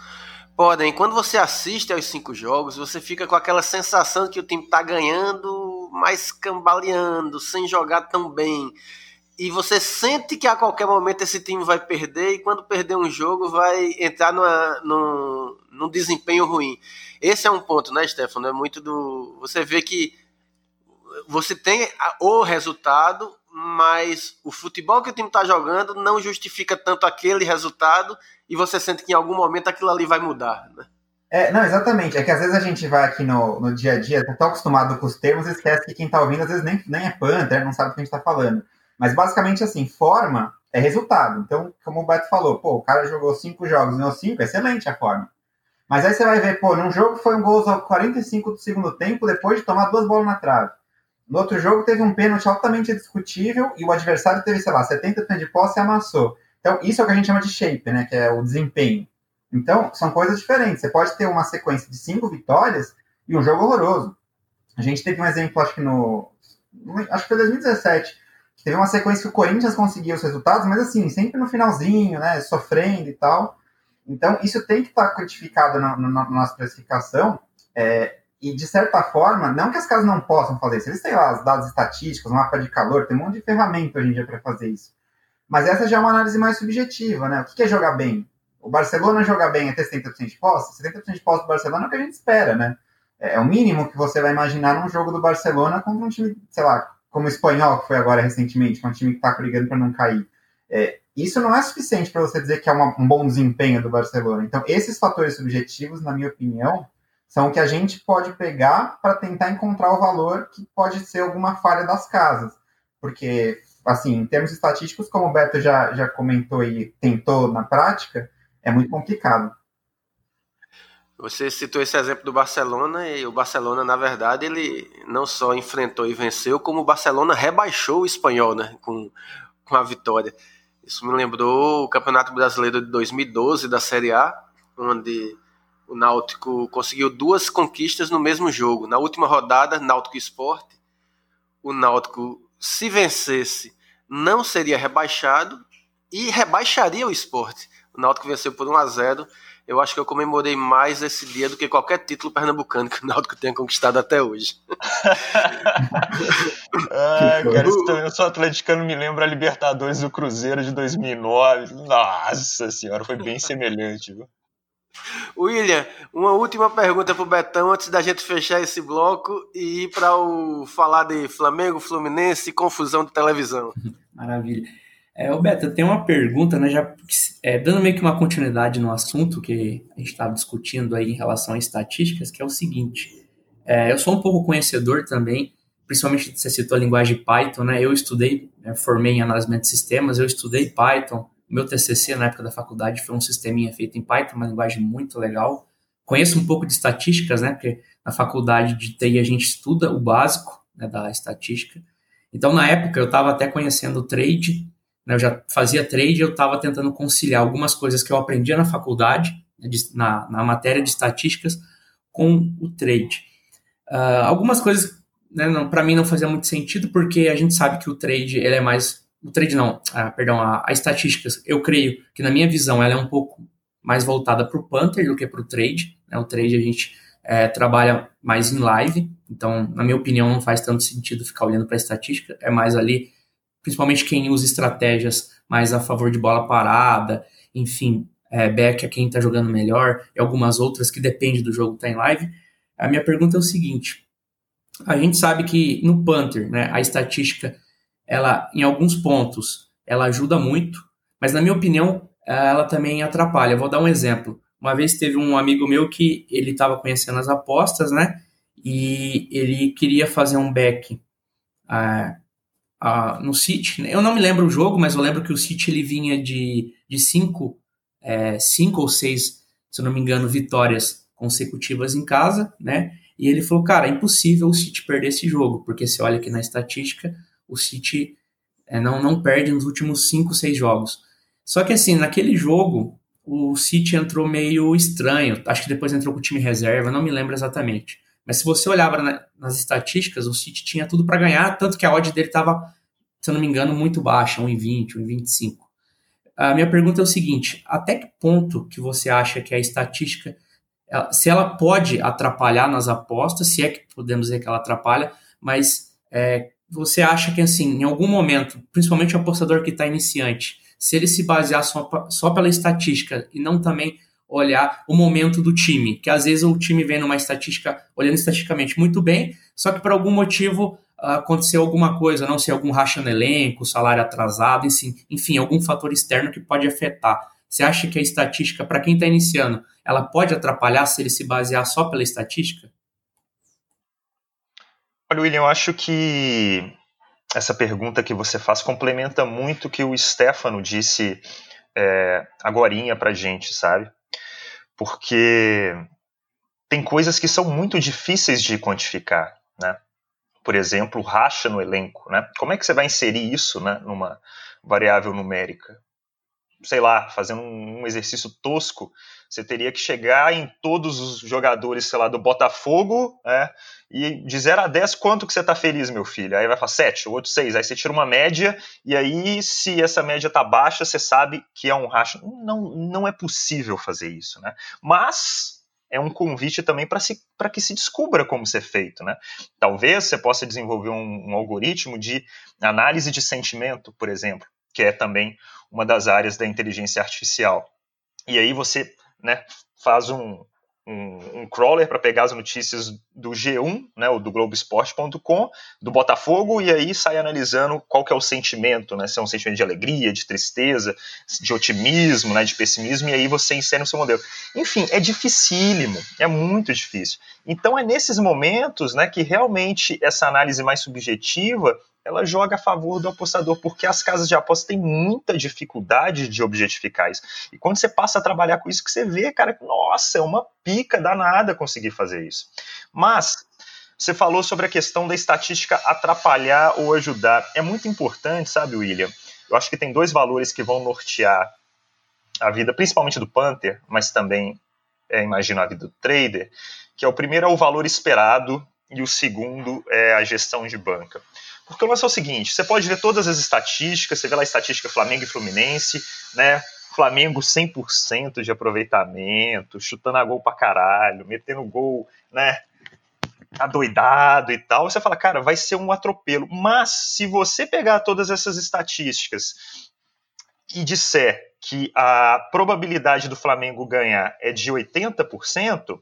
Porém, quando você assiste aos cinco jogos, você fica com aquela sensação que o time está ganhando, mas cambaleando, sem jogar tão bem e você sente que a qualquer momento esse time vai perder e quando perder um jogo vai entrar numa, num, num desempenho ruim. Esse é um ponto, né, Stefano? É muito do. Você vê que você tem o resultado, mas o futebol que o time está jogando não justifica tanto aquele resultado e você sente que em algum momento aquilo ali vai mudar, né? É, não, exatamente. É que às vezes a gente vai aqui no, no dia a dia, tá tão acostumado com os termos, esquece que quem está ouvindo às vezes nem, nem é Panther, não sabe o que a gente está falando. Mas basicamente assim, forma é resultado. Então, como o Beto falou, pô, o cara jogou cinco jogos, ganhou cinco, excelente a forma. Mas aí você vai ver, pô, num jogo foi um gol aos 45 do segundo tempo, depois de tomar duas bolas na trave. No outro jogo teve um pênalti altamente discutível e o adversário teve, sei lá, 70% de posse e amassou. Então, isso é o que a gente chama de shape, né? Que é o desempenho. Então, são coisas diferentes. Você pode ter uma sequência de cinco vitórias e um jogo horroroso. A gente teve um exemplo, acho que no. Acho que foi 2017, Teve uma sequência que o Corinthians conseguia os resultados, mas assim, sempre no finalzinho, né? Sofrendo e tal. Então, isso tem que estar tá quantificado na, na, na, nossa classificação. É, e, de certa forma, não que as casas não possam fazer isso. Eles têm lá os dados estatísticos, mapa de calor, tem um monte de ferramenta hoje em dia para fazer isso. Mas essa já é uma análise mais subjetiva, né? O que é jogar bem? O Barcelona jogar bem é ter 70% de posse? 70% de posse do Barcelona é o que a gente espera, né? É, é o mínimo que você vai imaginar num jogo do Barcelona contra um time, sei lá, como o espanhol, que foi agora recentemente, que é um time que está brigando para não cair. É, isso não é suficiente para você dizer que é uma, um bom desempenho do Barcelona. Então, esses fatores subjetivos, na minha opinião, são o que a gente pode pegar para tentar encontrar o valor que pode ser alguma falha das casas. Porque, assim, em termos estatísticos, como o Beto já, já comentou e tentou na prática, é muito complicado. Você citou esse exemplo do Barcelona e o Barcelona, na verdade, ele não só enfrentou e venceu, como o Barcelona rebaixou o espanhol, né, com, com a vitória. Isso me lembrou o Campeonato Brasileiro de 2012 da Série A, onde o Náutico conseguiu duas conquistas no mesmo jogo. Na última rodada, Náutico Esporte, o Náutico, se vencesse, não seria rebaixado e rebaixaria o esporte. O Náutico venceu por 1 a 0 eu acho que eu comemorei mais esse dia do que qualquer título pernambucano que o Náutico tenha conquistado até hoje. ah, cara, isso também, eu sou atleticano, me lembra a Libertadores do Cruzeiro de 2009. Nossa senhora, foi bem semelhante, viu? William, uma última pergunta para o Betão antes da gente fechar esse bloco e ir para o falar de Flamengo, Fluminense e confusão de televisão. Maravilha. É, o Beto, tem uma pergunta, né, já é, dando meio que uma continuidade no assunto que a gente estava discutindo aí em relação a estatísticas, que é o seguinte, é, eu sou um pouco conhecedor também, principalmente você citou a linguagem Python, né, eu estudei, né, formei em análise de sistemas, eu estudei Python, meu TCC na época da faculdade foi um sisteminha feito em Python, uma linguagem muito legal, conheço um pouco de estatísticas, né, porque na faculdade de TI a gente estuda o básico né, da estatística, então na época eu estava até conhecendo o trade, né, eu já fazia trade, eu estava tentando conciliar algumas coisas que eu aprendia na faculdade, né, na, na matéria de estatísticas, com o trade. Uh, algumas coisas, né, para mim, não fazia muito sentido, porque a gente sabe que o trade ele é mais. O trade não, ah, perdão, a, a estatísticas, eu creio que, na minha visão, ela é um pouco mais voltada para o Panther do que para o trade. Né, o trade a gente é, trabalha mais em live, então, na minha opinião, não faz tanto sentido ficar olhando para a estatística, é mais ali principalmente quem usa estratégias mais a favor de bola parada, enfim, é, back a quem está jogando melhor, e algumas outras que depende do jogo estar tá em live. A minha pergunta é o seguinte: a gente sabe que no Panther, né, a estatística, ela, em alguns pontos, ela ajuda muito, mas na minha opinião, ela também atrapalha. vou dar um exemplo. Uma vez teve um amigo meu que ele estava conhecendo as apostas, né? E ele queria fazer um back uh, uh, no City. Né? Eu não me lembro o jogo, mas eu lembro que o City ele vinha de, de cinco, é, cinco ou seis, se eu não me engano, vitórias consecutivas em casa, né? E ele falou, cara, é impossível o City perder esse jogo, porque você olha aqui na estatística, o City é, não, não perde nos últimos cinco, seis jogos. Só que assim, naquele jogo, o City entrou meio estranho. Acho que depois entrou com o time reserva, não me lembro exatamente. Mas se você olhava na, nas estatísticas, o City tinha tudo para ganhar, tanto que a odd dele estava, se eu não me engano, muito baixa, 1,20, 1,25. A minha pergunta é o seguinte: até que ponto que você acha que a estatística, se ela pode atrapalhar nas apostas, se é que podemos dizer que ela atrapalha, mas é, você acha que assim, em algum momento, principalmente o apostador que está iniciante, se ele se basear só, só pela estatística e não também olhar o momento do time, que às vezes o time vem numa estatística, olhando estatisticamente muito bem, só que por algum motivo ah, aconteceu alguma coisa, não sei, algum racha no elenco, salário atrasado, enfim, algum fator externo que pode afetar. Você acha que a estatística, para quem está iniciando, ela pode atrapalhar se ele se basear só pela estatística? Olha, William, eu acho que essa pergunta que você faz complementa muito o que o Stefano disse é, agorinha pra gente, sabe? Porque tem coisas que são muito difíceis de quantificar, né? Por exemplo, racha no elenco, né? Como é que você vai inserir isso, né, numa variável numérica? Sei lá, fazendo um exercício tosco, você teria que chegar em todos os jogadores, sei lá, do Botafogo, né? E de 0 a 10, quanto que você tá feliz, meu filho? Aí vai falar 7, o outro 6. Aí você tira uma média, e aí, se essa média tá baixa, você sabe que é um racha. Não, não é possível fazer isso, né? Mas é um convite também para que se descubra como ser feito. Né? Talvez você possa desenvolver um, um, algoritmo de análise de sentimento, por exemplo, que é também uma das áreas da inteligência artificial. E aí você né, faz um, um, um crawler para pegar as notícias do G1, né, o do Globoesporte.com, do Botafogo, e aí sai analisando qual que é o sentimento, né, se é um sentimento de alegria, de tristeza, de otimismo, né, de pessimismo, e aí você insere no seu modelo. Enfim, é dificílimo, é muito difícil. Então é nesses momentos né, que realmente essa análise mais subjetiva ela joga a favor do apostador, porque as casas de aposta têm muita dificuldade de objetificar isso. E quando você passa a trabalhar com isso, que você vê, cara, nossa, é uma pica danada conseguir fazer isso. Mas você falou sobre a questão da estatística atrapalhar ou ajudar. É muito importante, sabe, William? eu acho que tem dois valores que vão nortear a vida, principalmente do Panther, mas também, é, imagino, a vida do trader, que é o primeiro é o valor esperado e o segundo é a gestão de banca. Porque o lance é o seguinte, você pode ver todas as estatísticas, você vê lá a estatística Flamengo e Fluminense, né? Flamengo 100% de aproveitamento, chutando a gol pra caralho, metendo gol, né? Adoidado e tal. Você fala, cara, vai ser um atropelo. Mas se você pegar todas essas estatísticas e disser que a probabilidade do Flamengo ganhar é de 80%,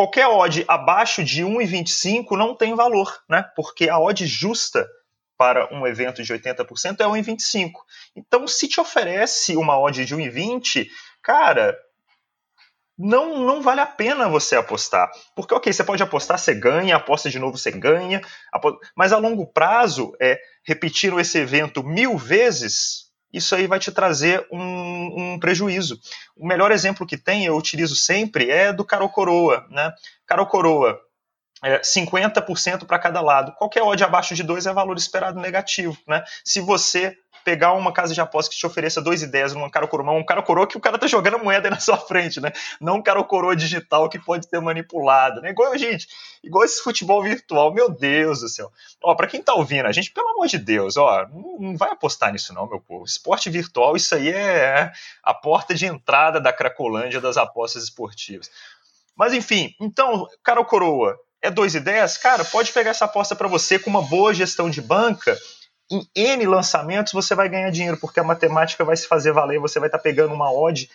qualquer odd abaixo de 1,25 não tem valor, né? Porque a odd justa para um evento de 80% é 1,25. Então, se te oferece uma odd de 1,20, cara, não, não vale a pena você apostar. Porque, ok, você pode apostar, você ganha, aposta de novo, você ganha, mas a longo prazo, é, repetindo esse evento mil vezes, isso aí vai te trazer um, um, prejuízo. O melhor exemplo que tem, eu utilizo sempre, é do Caro Coroa. Né? Caro Coroa, é, 50% para cada lado. Qualquer odd abaixo de 2 é valor esperado negativo. Né? Se você pegar uma casa de aposta que te ofereça dois ideias num cara coroa, um cara coroa que o cara tá jogando moeda aí na sua frente, né? Não um cara coroa digital que pode ser manipulado, né? Igual, gente, igual esse futebol virtual, meu Deus do céu. Ó, pra quem tá ouvindo, a gente, pelo amor de Deus, ó, não, não vai apostar nisso não, meu povo. Esporte virtual, isso aí é a porta de entrada da Cracolândia das apostas esportivas. Mas enfim, então, cara coroa, é dois ideias? Cara, pode pegar essa aposta para você com uma boa gestão de banca em N lançamentos você vai ganhar dinheiro, porque a matemática vai se fazer valer, você vai estar tá pegando uma odd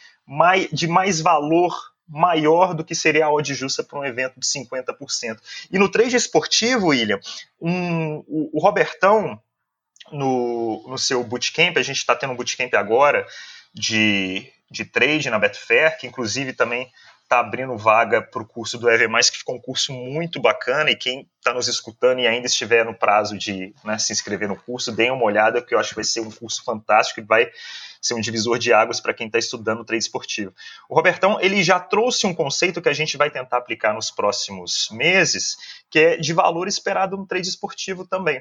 de mais valor maior do que seria a odd justa para um evento de 50%. E no trade esportivo, William, um, o, o, Robertão, no, no seu bootcamp, a gente está tendo um bootcamp agora de, de trade na Betfair, que inclusive também está abrindo vaga para o curso do EV+, que ficou um curso muito bacana, e quem está nos escutando e ainda estiver no prazo de né, se inscrever no curso, deem uma olhada, que eu acho que vai ser um curso fantástico e vai ser um divisor de águas para quem está estudando trade esportivo. O Robertão, ele já trouxe um conceito que a gente vai tentar aplicar nos próximos meses, que é de valor esperado no trade esportivo também.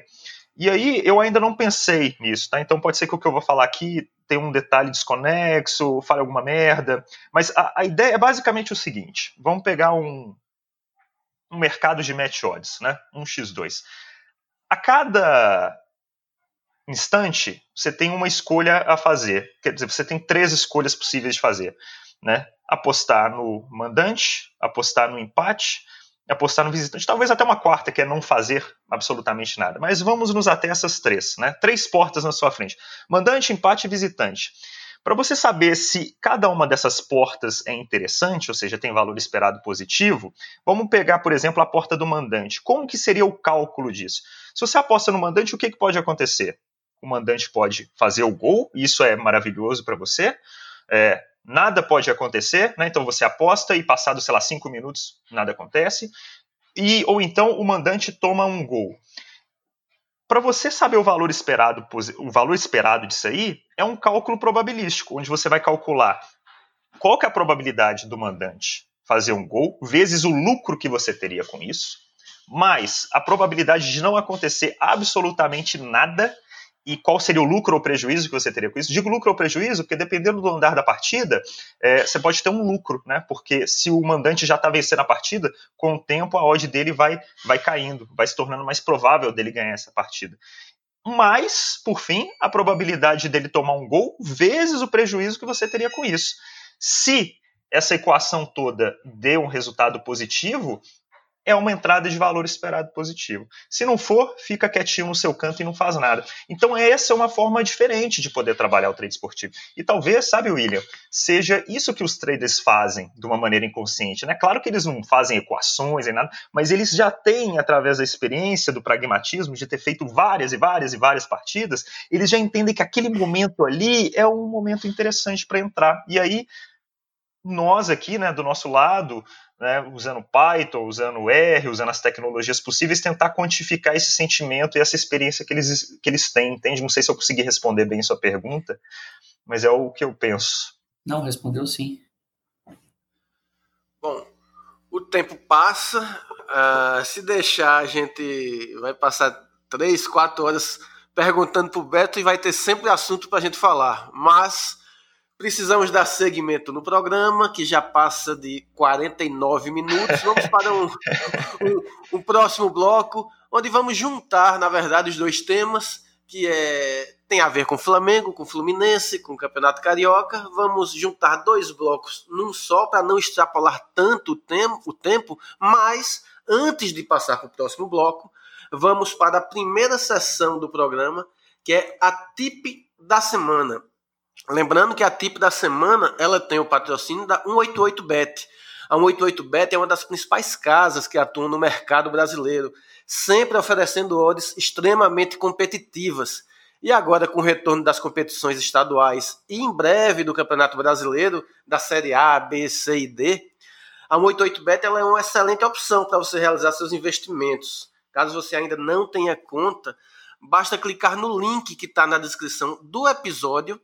E aí eu ainda não pensei nisso, tá? Então pode ser que o que eu vou falar aqui tenha um detalhe desconexo, fale alguma merda. Mas a, a ideia é basicamente o seguinte: vamos pegar um, um mercado de match odds, né? Um x2. A cada instante, você tem uma escolha a fazer. Quer dizer, você tem três escolhas possíveis de fazer. Né? Apostar no mandante, apostar no empate apostar no visitante, talvez até uma quarta, que é não fazer absolutamente nada. Mas vamos nos até essas três, né? Três portas na sua frente: mandante, empate e visitante. Para você saber se cada uma dessas portas é interessante, ou seja, tem valor esperado positivo, vamos pegar, por exemplo, a porta do mandante. Como que seria o cálculo disso? Se você aposta no mandante, o que, que pode acontecer? O mandante pode fazer o gol, isso é maravilhoso para você. É, nada pode acontecer, né? Então você aposta e passado, sei lá, cinco minutos, nada acontece. E, ou então o mandante toma um gol. Para você saber o valor esperado, o valor esperado disso aí, é um cálculo probabilístico, onde você vai calcular qual que é a probabilidade do mandante fazer um gol, vezes o lucro que você teria com isso, mais a probabilidade de não acontecer absolutamente nada e qual seria o lucro ou prejuízo que você teria com isso? Digo lucro ou prejuízo porque dependendo do andar da partida, é, você pode ter um lucro, né? Porque se o mandante já está vencendo a partida, com o tempo a odd dele vai, vai caindo, vai se tornando mais provável dele ganhar essa partida. Mas, por fim, a probabilidade dele tomar um gol vezes o prejuízo que você teria com isso. Se essa equação toda dê um resultado positivo, é uma entrada de valor esperado positivo. Se não for, fica quietinho no seu canto e não faz nada. Então, essa é uma forma diferente de poder trabalhar o trade esportivo. E talvez, sabe, William, seja isso que os traders fazem de uma maneira inconsciente. Né? Claro que eles não fazem equações e nada, mas eles já têm, através da experiência, do pragmatismo, de ter feito várias e várias e várias partidas, eles já entendem que aquele momento ali é um momento interessante para entrar. E aí, nós aqui, né, do nosso lado, né, usando Python, usando R, usando as tecnologias possíveis, tentar quantificar esse sentimento e essa experiência que eles, que eles têm, entende? Não sei se eu consegui responder bem sua pergunta, mas é o que eu penso. Não, respondeu sim. Bom, o tempo passa, uh, se deixar a gente vai passar três, quatro horas perguntando pro Beto e vai ter sempre assunto para a gente falar. Mas precisamos dar seguimento no programa, que já passa de 49 minutos. Vamos para um, um, um próximo bloco, onde vamos juntar, na verdade, os dois temas, que é, tem a ver com Flamengo, com Fluminense, com o Campeonato Carioca. Vamos juntar dois blocos num só, para não extrapolar tanto o tempo, o tempo, mas antes de passar para o próximo bloco, vamos para a primeira sessão do programa, que é a tip da semana. Lembrando que a tip da semana ela tem o patrocínio da 188bet. A 188bet é uma das principais casas que atuam no mercado brasileiro, sempre oferecendo odds extremamente competitivas. E agora, com o retorno das competições estaduais e em breve do Campeonato Brasileiro, da Série A, B, C e D, a 188bet ela é uma excelente opção para você realizar seus investimentos. Caso você ainda não tenha conta, basta clicar no link que está na descrição do episódio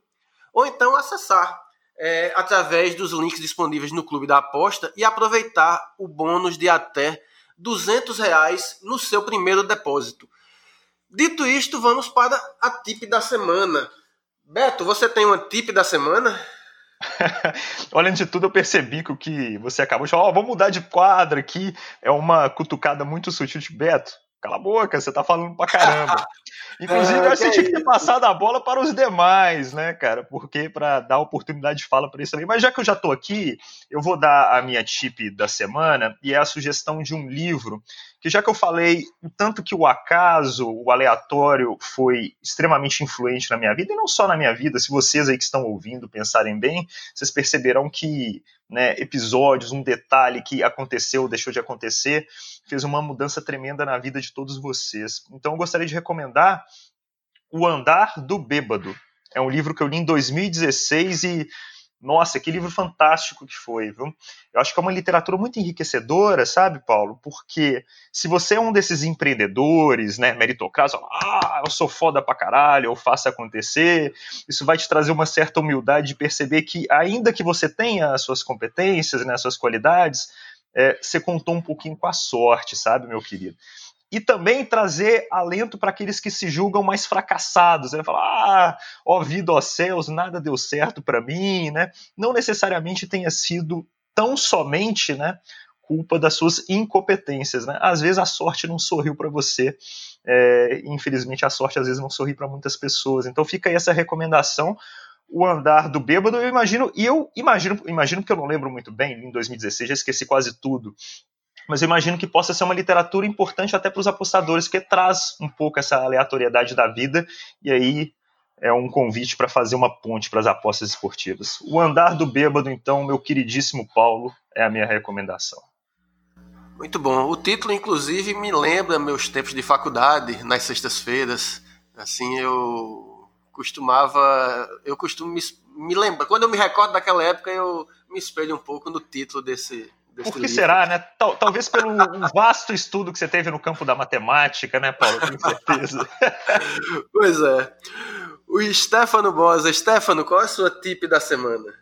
ou então acessar é, através dos links disponíveis no Clube da Aposta e aproveitar o bônus de até 200 reais no seu primeiro depósito. Dito isto, vamos para a tip da semana. Beto, você tem uma tip da semana? Olha, de tudo, eu percebi que o que você acabou de falar, oh, vamos mudar de quadra aqui, é uma cutucada muito sutil de Beto. Cala a boca, você tá falando pra caramba. Inclusive, ah, eu acho que você tinha que ter passado a bola para os demais, né, cara? Porque para dar oportunidade de fala para isso também. Mas já que eu já tô aqui, eu vou dar a minha tip da semana e é a sugestão de um livro que já que eu falei o tanto que o acaso, o aleatório foi extremamente influente na minha vida, e não só na minha vida, se vocês aí que estão ouvindo pensarem bem, vocês perceberão que né, episódios, um detalhe que aconteceu ou deixou de acontecer, fez uma mudança tremenda na vida de todos vocês. Então eu gostaria de recomendar O Andar do Bêbado. É um livro que eu li em 2016 e nossa, que livro fantástico que foi, viu? Eu acho que é uma literatura muito enriquecedora, sabe, Paulo? Porque se você é um desses empreendedores, né, meritocratas, ah, eu sou foda pra caralho, eu faço acontecer, isso vai te trazer uma certa humildade de perceber que, ainda que você tenha as suas competências, né, as suas qualidades, é, você contou um pouquinho com a sorte, sabe, meu querido? E também trazer alento para aqueles que se julgam mais fracassados. Né? Falar, ah, ó vida, ó céus, nada deu certo para mim, né? Não necessariamente tenha sido tão somente, né, culpa das suas incompetências, né? Às vezes a sorte não sorriu para você, é, infelizmente a sorte às vezes não sorri para muitas pessoas. Então fica aí essa recomendação o andar do bêbado, eu imagino, eu imagino, imagino porque eu não lembro muito bem, em 2016 já esqueci quase tudo, mas eu imagino que possa ser uma literatura importante até para os apostadores, que traz um pouco essa aleatoriedade da vida, e aí é um convite para fazer uma ponte para as apostas esportivas. O Andar do Bêbado, então, meu queridíssimo Paulo, é a minha recomendação. Muito bom. O título, inclusive, me lembra meus tempos de faculdade, nas sextas-feiras. Assim, eu costumava. Eu costumo me, me lembrar. Quando eu me recordo daquela época, eu me espelho um pouco no título desse, por que será, né? Tal, talvez pelo vasto estudo que você teve no campo da matemática, né, Paulo? Com certeza. pois é. O Stefano Bosa. Stefano, qual é a sua tip da semana?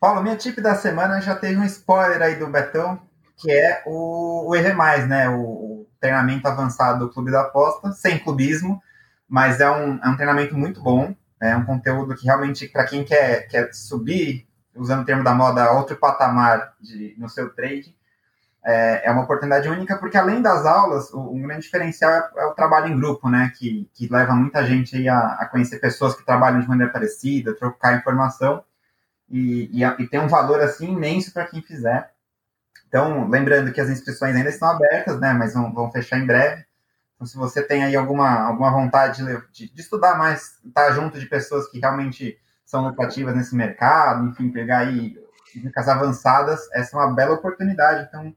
Paulo, minha tip da semana já teve um spoiler aí do Betão, que é o, o EV+, né? O, o, treinamento avançado do Clube da Aposta, sem clubismo, mas é um, é um treinamento muito bom. É um conteúdo que realmente, para quem quer, quer subir usando o termo da moda, outro patamar de, no seu trade, é, é uma oportunidade única, porque além das aulas, o, um grande diferencial é, é, o trabalho em grupo, né? Que, que leva muita gente a, a, conhecer pessoas que trabalham de maneira parecida, trocar informação, e, e, e tem um valor assim imenso para quem fizer. Então, lembrando que as inscrições ainda estão abertas, né? Mas vão, vão fechar em breve. Então, se você tem aí alguma, alguma vontade de, de estudar mais, estar tá junto de pessoas que realmente são lucrativas nesse mercado, enfim, pegar aí dicas avançadas, essa é uma bela oportunidade. Então,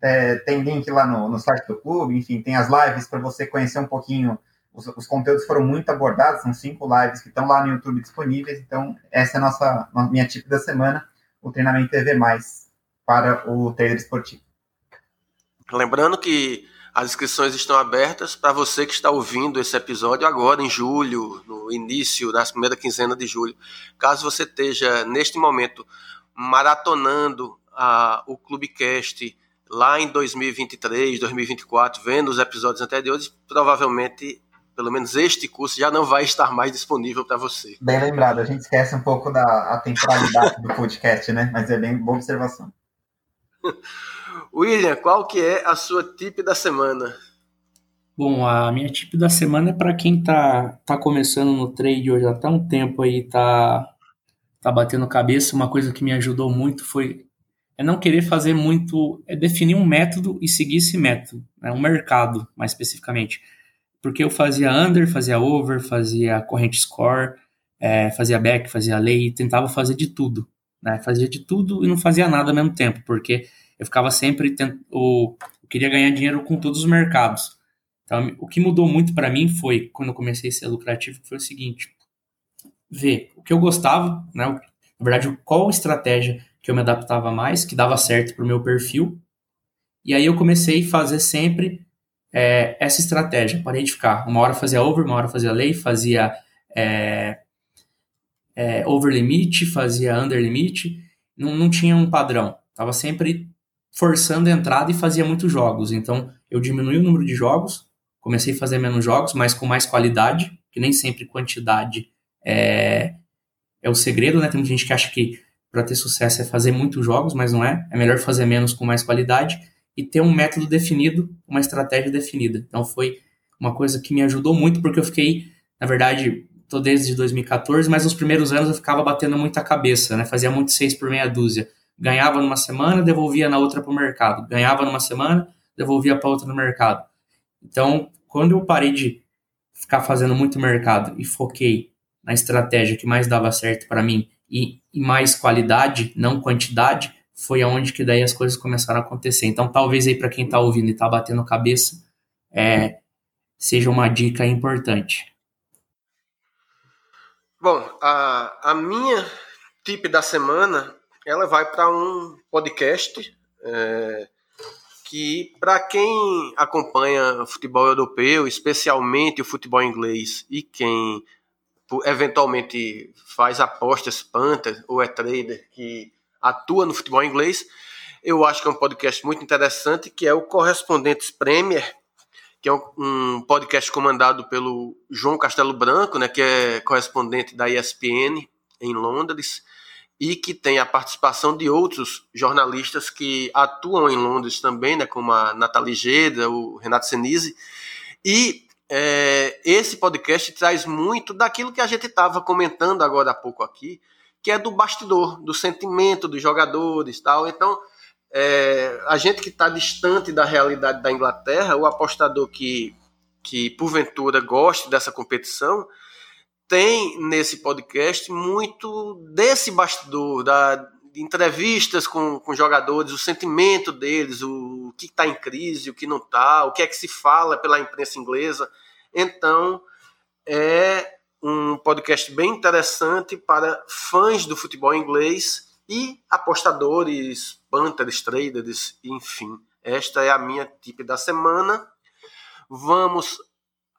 é, tem link lá no, no site do clube, enfim, tem as lives para você conhecer um pouquinho. Os, os, conteúdos foram muito abordados, são cinco lives que estão lá no YouTube disponíveis. Então, essa é a nossa minha tip da semana, o treinamento TV mais para o trader esportivo. Lembrando que as inscrições estão abertas para você que está ouvindo esse episódio agora, em julho, no início, na primeira quinzena de julho. Caso você esteja, neste momento, maratonando a, o Clubecast lá em 2023, 2024, vendo os episódios anteriores, provavelmente pelo menos este curso já não vai estar mais disponível para você. Bem lembrado, a gente esquece um pouco da temporalidade do podcast, né? Mas é bem boa observação. William, qual que é a sua tip da semana? Bom, a minha tip da semana é para quem tá, tá começando no trade hoje há um tempo aí, tá, tá batendo cabeça. Uma coisa que me ajudou muito foi é não querer fazer muito, é definir um método e seguir esse método, né, um mercado mais especificamente. Porque eu fazia under, fazia over, fazia corrente score, é, fazia back, fazia lay, tentava fazer de tudo. Né, fazia de tudo e não fazia nada ao mesmo tempo, porque eu ficava sempre, tent... eu queria ganhar dinheiro com todos os mercados. Então, o que mudou muito para mim foi, quando eu comecei a ser lucrativo, foi o seguinte, ver o que eu gostava, né, na verdade, qual estratégia que eu me adaptava mais, que dava certo para o meu perfil. E aí eu comecei a fazer sempre é, essa estratégia. Parei de ficar. Uma hora fazia over, uma hora fazia lay, fazia é, é, over limit, fazia under limit. Não, não tinha um padrão. Tava sempre forçando a entrada e fazia muitos jogos. Então eu diminui o número de jogos, comecei a fazer menos jogos, mas com mais qualidade, que nem sempre quantidade é, é o segredo, né? Tem gente que acha que para ter sucesso é fazer muitos jogos, mas não é. É melhor fazer menos com mais qualidade e ter um método definido, uma estratégia definida. Então foi uma coisa que me ajudou muito porque eu fiquei, na verdade, tô desde 2014, mas nos primeiros anos eu ficava batendo muita cabeça, né? Fazia muito seis por meia dúzia. Ganhava numa semana, devolvia na outra para o mercado. Ganhava numa semana, devolvia para outra no mercado. Então, quando eu parei de ficar fazendo muito mercado e foquei na estratégia que mais dava certo para mim e, e mais qualidade, não quantidade, foi aonde que daí as coisas começaram a acontecer. Então, talvez aí para quem está ouvindo e está batendo cabeça, é, seja uma dica importante. Bom, a, a minha tip da semana, ela vai para um podcast é, que, para quem acompanha futebol europeu, especialmente o futebol inglês, e quem eventualmente faz apostas, Panther ou é trader que atua no futebol inglês, eu acho que é um podcast muito interessante, que é o Correspondentes Premier, que é um, podcast comandado pelo João Castelo Branco, né, que é correspondente da ESPN em Londres, e que tem a participação de outros jornalistas que atuam em Londres também, né, como a Nathalie Geda, o Renato Senise, e é, esse podcast traz muito daquilo que a gente estava comentando agora há pouco aqui, que é do bastidor, do sentimento dos jogadores tal. Então, é, a gente que está distante da realidade da Inglaterra, o apostador que, que porventura goste dessa competição, tem nesse podcast muito desse bastidor, da, entrevistas com, com jogadores, o sentimento deles, o, o que está em crise, o que não está, o que é que se fala pela imprensa inglesa. Então, é um podcast bem interessante para fãs do futebol inglês e apostadores, panthers, traders, enfim. Esta é a minha tip da semana. Vamos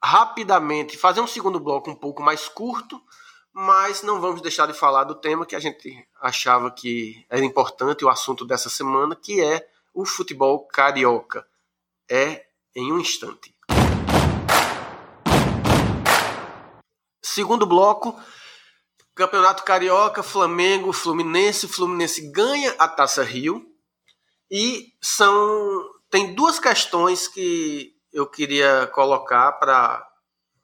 rapidamente fazer um segundo bloco um pouco mais curto, mas não vamos deixar de falar do tema que a gente achava que era importante, o assunto dessa semana, que é o futebol carioca. É em um instante. Segundo bloco, Campeonato Carioca, Flamengo, Fluminense. Fluminense ganha a Taça Rio. E são tem duas questões que eu queria colocar para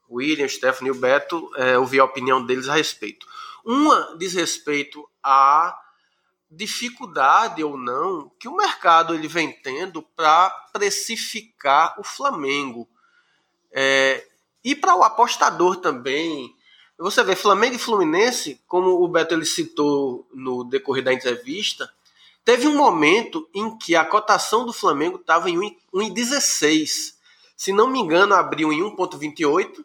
William, Stephanie e o Beto é, ouvir a opinião deles a respeito. Uma diz respeito à dificuldade ou não que o mercado ele vem tendo para precificar o Flamengo. É, e para o apostador também, você vê Flamengo e Fluminense, como o Beto ele citou no decorrer da entrevista, teve um momento em que a cotação do Flamengo estava em 1,16. Se não me engano, abriu em 1,28.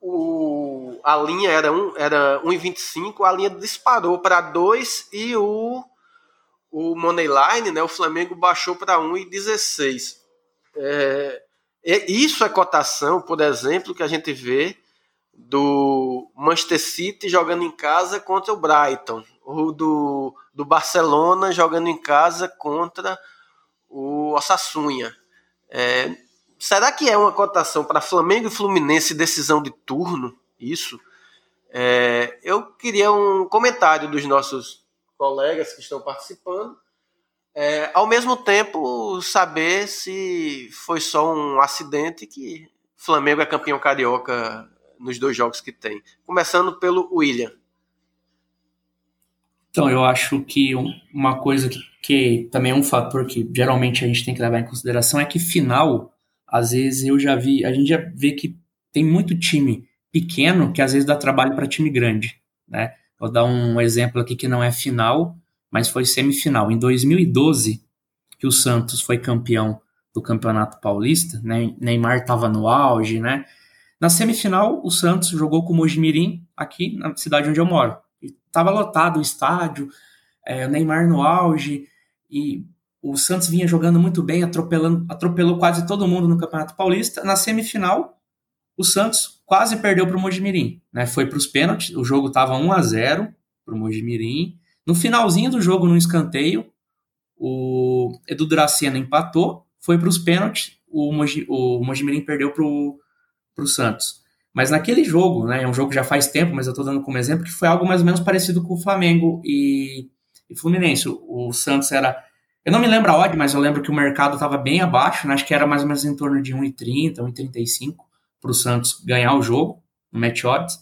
O, a linha era, 1, era 1,25, a linha disparou para 2 e o, o Moneyline, né, o Flamengo baixou para 1,16. É, isso é cotação, por exemplo, que a gente vê do Manchester City jogando em casa contra o Brighton, ou do, do Barcelona jogando em casa contra o Osasuna. É, será que é uma cotação para Flamengo e Fluminense decisão de turno? Isso? É, eu queria um comentário dos nossos colegas que estão participando. É, ao mesmo tempo, saber se foi só um acidente que Flamengo é campeão carioca nos dois jogos que tem. Começando pelo William. Então, eu acho que uma coisa que, que também é um fator que geralmente a gente tem que levar em consideração é que final, às vezes eu já vi, a gente já vê que tem muito time pequeno que às vezes dá trabalho para time grande, né? Vou dar um exemplo aqui que não é final, mas foi semifinal. Em 2012, que o Santos foi campeão do Campeonato Paulista, né? Neymar estava no auge, né? Na semifinal, o Santos jogou com o Mojimirim aqui na cidade onde eu moro. Estava lotado o estádio, é, o Neymar no auge, e o Santos vinha jogando muito bem, atropelando, atropelou quase todo mundo no Campeonato Paulista. Na semifinal, o Santos quase perdeu para o Mojimirim. Né? Foi para os pênaltis, o jogo estava 1 a 0 para o Mojimirim. No finalzinho do jogo, no escanteio, o Edu Dracena empatou, foi para os pênaltis, o, Mogi, o Mojimirim perdeu para o Santos. Mas naquele jogo, né, é um jogo que já faz tempo, mas eu estou dando como exemplo, que foi algo mais ou menos parecido com o Flamengo e, e Fluminense. O, o Santos era. Eu não me lembro a odd, mas eu lembro que o mercado estava bem abaixo, né, acho que era mais ou menos em torno de 1,30, 1,35 para o Santos ganhar o jogo no match odds.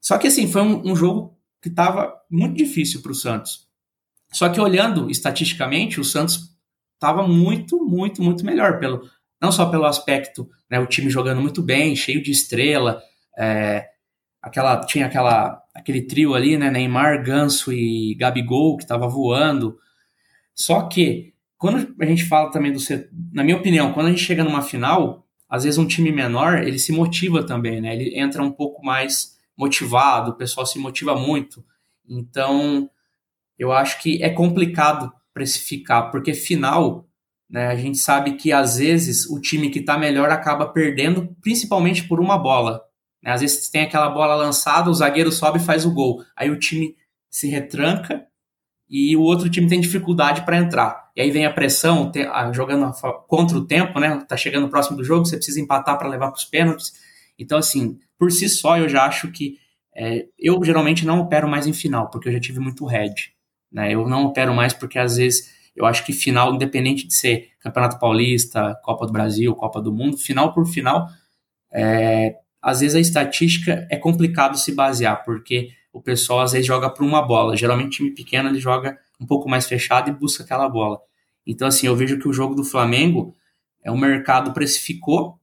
Só que assim, foi um, um jogo que estava muito difícil para o Santos. Só que olhando estatisticamente, o Santos estava muito, muito, muito melhor. Pelo, não só pelo aspecto, né, o time jogando muito bem, cheio de estrela, é, aquela, tinha aquela, aquele trio ali, né, Neymar, Ganso e Gabigol, que estava voando. Só que, quando a gente fala também do... Na minha opinião, quando a gente chega numa final, às vezes um time menor, ele se motiva também, né? Ele entra um pouco mais motivado, o pessoal se motiva muito. Então, eu acho que é complicado precificar, porque final, né, a gente sabe que às vezes o time que está melhor acaba perdendo, principalmente por uma bola. Né? Às vezes tem aquela bola lançada, o zagueiro sobe e faz o gol. Aí o time se retranca e o outro time tem dificuldade para entrar. E aí vem a pressão, jogando contra o tempo, né? Tá chegando próximo do jogo, você precisa empatar para levar para os pênaltis. Então, assim, por si só, eu já acho que é, eu geralmente não opero mais em final, porque eu já tive muito head. Né? Eu não opero mais porque às vezes eu acho que final, independente de ser Campeonato Paulista, Copa do Brasil, Copa do Mundo, final por final, é, às vezes a estatística é complicado se basear, porque o pessoal às vezes joga por uma bola. Geralmente time pequeno ele joga um pouco mais fechado e busca aquela bola. Então assim, eu vejo que o jogo do Flamengo é o mercado precificou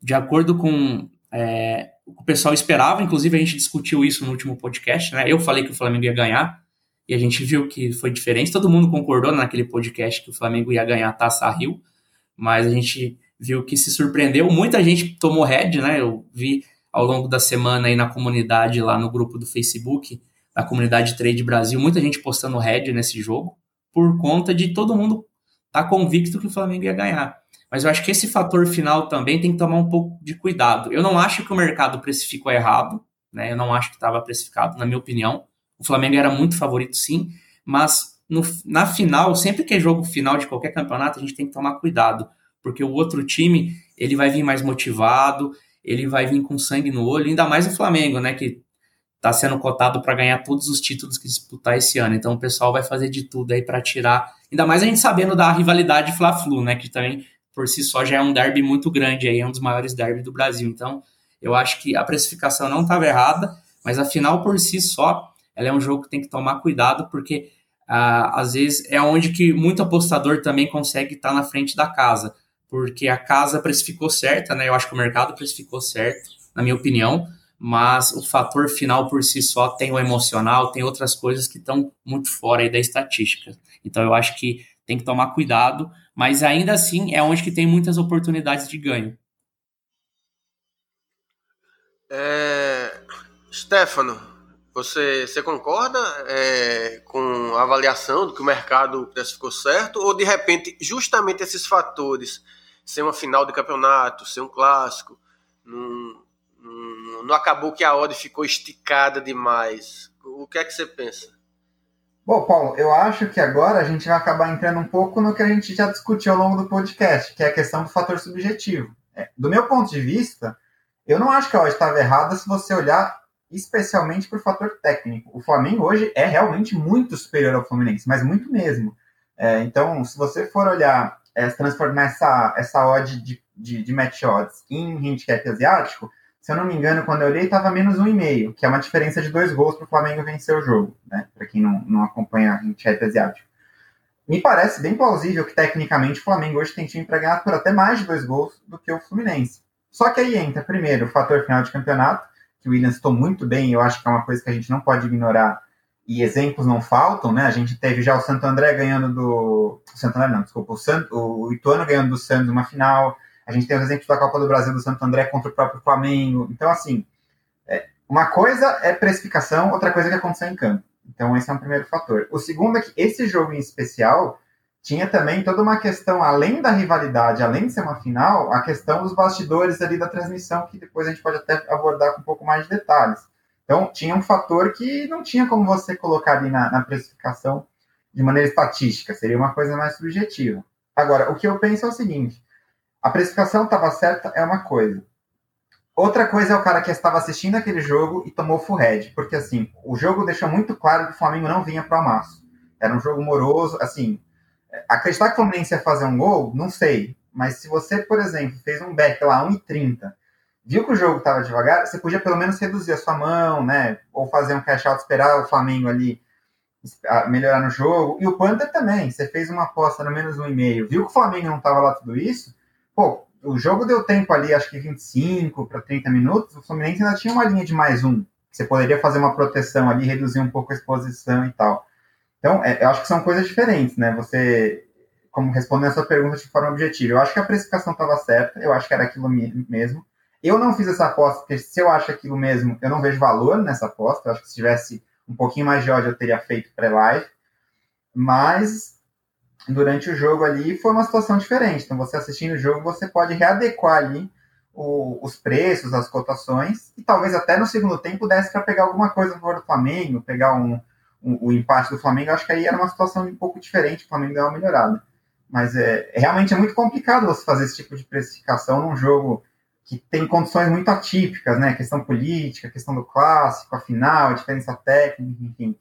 de acordo com é, o que o pessoal esperava. Inclusive a gente discutiu isso no último podcast, né? Eu falei que o Flamengo ia ganhar e a gente viu que foi diferente. Todo mundo concordou naquele podcast que o Flamengo ia ganhar a Taça Rio, mas a gente viu que se surpreendeu. Muita gente tomou head, né? Eu vi ao longo da semana aí na comunidade, lá no grupo do Facebook, da comunidade Trade Brasil, muita gente postando head nesse jogo, por conta de todo mundo estar tá convicto que o Flamengo ia ganhar. Mas eu acho que esse fator final também tem que tomar um pouco de cuidado. Eu não acho que o mercado precificou errado, né? Eu não acho que estava precificado, na minha opinião. O Flamengo era muito favorito, sim, mas no, na final, sempre que é jogo final de qualquer campeonato, a gente tem que tomar cuidado, porque o outro time ele vai vir mais motivado, ele vai vir com sangue no olho, ainda mais o Flamengo, né, que está sendo cotado para ganhar todos os títulos que disputar esse ano. Então o pessoal vai fazer de tudo aí para tirar, ainda mais a gente sabendo da rivalidade Fla-Flu, né, que também por si só já é um derby muito grande aí, é um dos maiores derbys do Brasil. Então, eu acho que a precificação não estava errada, mas a final por si só, ela é um jogo que tem que tomar cuidado, porque ah, às vezes é onde que muito apostador também consegue estar tá na frente da casa porque a casa precificou certa, né? Eu acho que o mercado precificou certo, na minha opinião, mas o fator final por si só tem o emocional, tem outras coisas que estão muito fora aí da estatística. Então eu acho que tem que tomar cuidado, mas ainda assim é onde que tem muitas oportunidades de ganho. É... Stefano, você, você concorda é, com a avaliação do que o mercado precificou certo? Ou de repente, justamente esses fatores ser uma final de campeonato, ser um clássico. Não, acabou que a odd ficou esticada demais. O que é que você pensa? Bom, Paulo, eu acho que agora a gente vai acabar entrando um pouco no que a gente já discutiu ao longo do podcast, que é a questão do fator subjetivo. É, do meu ponto de vista, eu não acho que a odd estava errada se você olhar especialmente por fator técnico. O Flamengo hoje é realmente muito superior ao Fluminense, mas muito mesmo. É, então, se você for olhar, é, transformar essa, essa odd de, de, de match odds em handicap asiático, se eu não me engano, quando eu olhei, estava menos um e meio, que é uma diferença de dois gols para o Flamengo vencer o jogo, né? Para quem não, não acompanha handicap asiático. Me parece bem plausível que, tecnicamente, o Flamengo hoje tem time para ganhar por até mais de dois gols do que o Fluminense. Só que aí entra, primeiro, o fator final de campeonato, que o Williams estou muito bem, eu acho que é uma coisa que a gente não pode ignorar, e exemplos não faltam, né? A gente teve já o Santo André ganhando do. Santo André não, desculpa, o, Santo, o Ituano ganhando do Santos uma final, a gente tem os exemplos da Copa do Brasil do Santo André contra o próprio Flamengo. Então, assim, é, uma coisa é precificação, outra coisa é que aconteceu em campo. Então, esse é um primeiro fator. O segundo é que esse jogo em especial tinha também toda uma questão, além da rivalidade, além de ser uma final, a questão dos bastidores ali da transmissão, que depois a gente pode até abordar com um pouco mais de detalhes. Então, tinha um fator que não tinha como você colocar ali na, na precificação de maneira estatística, seria uma coisa mais subjetiva. Agora, o que eu penso é o seguinte: a precificação estava certa é uma coisa. Outra coisa é o cara que estava assistindo aquele jogo e tomou full head, porque assim, o jogo deixou muito claro que o Flamengo não vinha para o amasso. Era um jogo moroso, assim, acreditar que o Fluminense ia fazer um gol, não sei. Mas se você, por exemplo, fez um back lá 1,30, viu que o jogo estava devagar, você podia pelo menos reduzir a sua mão, né? Ou fazer um cash out, esperar o Flamengo ali melhorar no jogo. E o Panther também. Você fez uma aposta no menos um e meio, viu que o Flamengo não estava lá tudo isso. Pô, o jogo deu tempo ali, acho que 25 para 30 minutos. O Fluminense ainda tinha uma linha de mais um. Você poderia fazer uma proteção ali, reduzir um pouco a exposição e tal. Então, é, eu acho que são coisas diferentes, né? Você, como respondendo a sua pergunta de forma objetiva, eu acho que a precificação estava certa, eu acho que era aquilo mesmo. Eu não fiz essa aposta, porque se eu acho aquilo mesmo, eu não vejo valor nessa aposta. Eu acho que se tivesse um pouquinho mais de ódio, eu teria feito pré-live. Mas durante o jogo ali foi uma situação diferente. Então, você assistindo o jogo, você pode readequar ali o, os preços, as cotações, e talvez até no segundo tempo desse para pegar alguma coisa no favor do Flamengo, pegar um, o, o, empate do Flamengo, acho que aí era uma situação um pouco diferente, o Flamengo deu uma melhorada. Mas é, realmente é muito complicado você fazer esse tipo de precificação num jogo que tem condições muito atípicas, né? Questão política, questão do clássico, a final, a diferença técnica, enfim.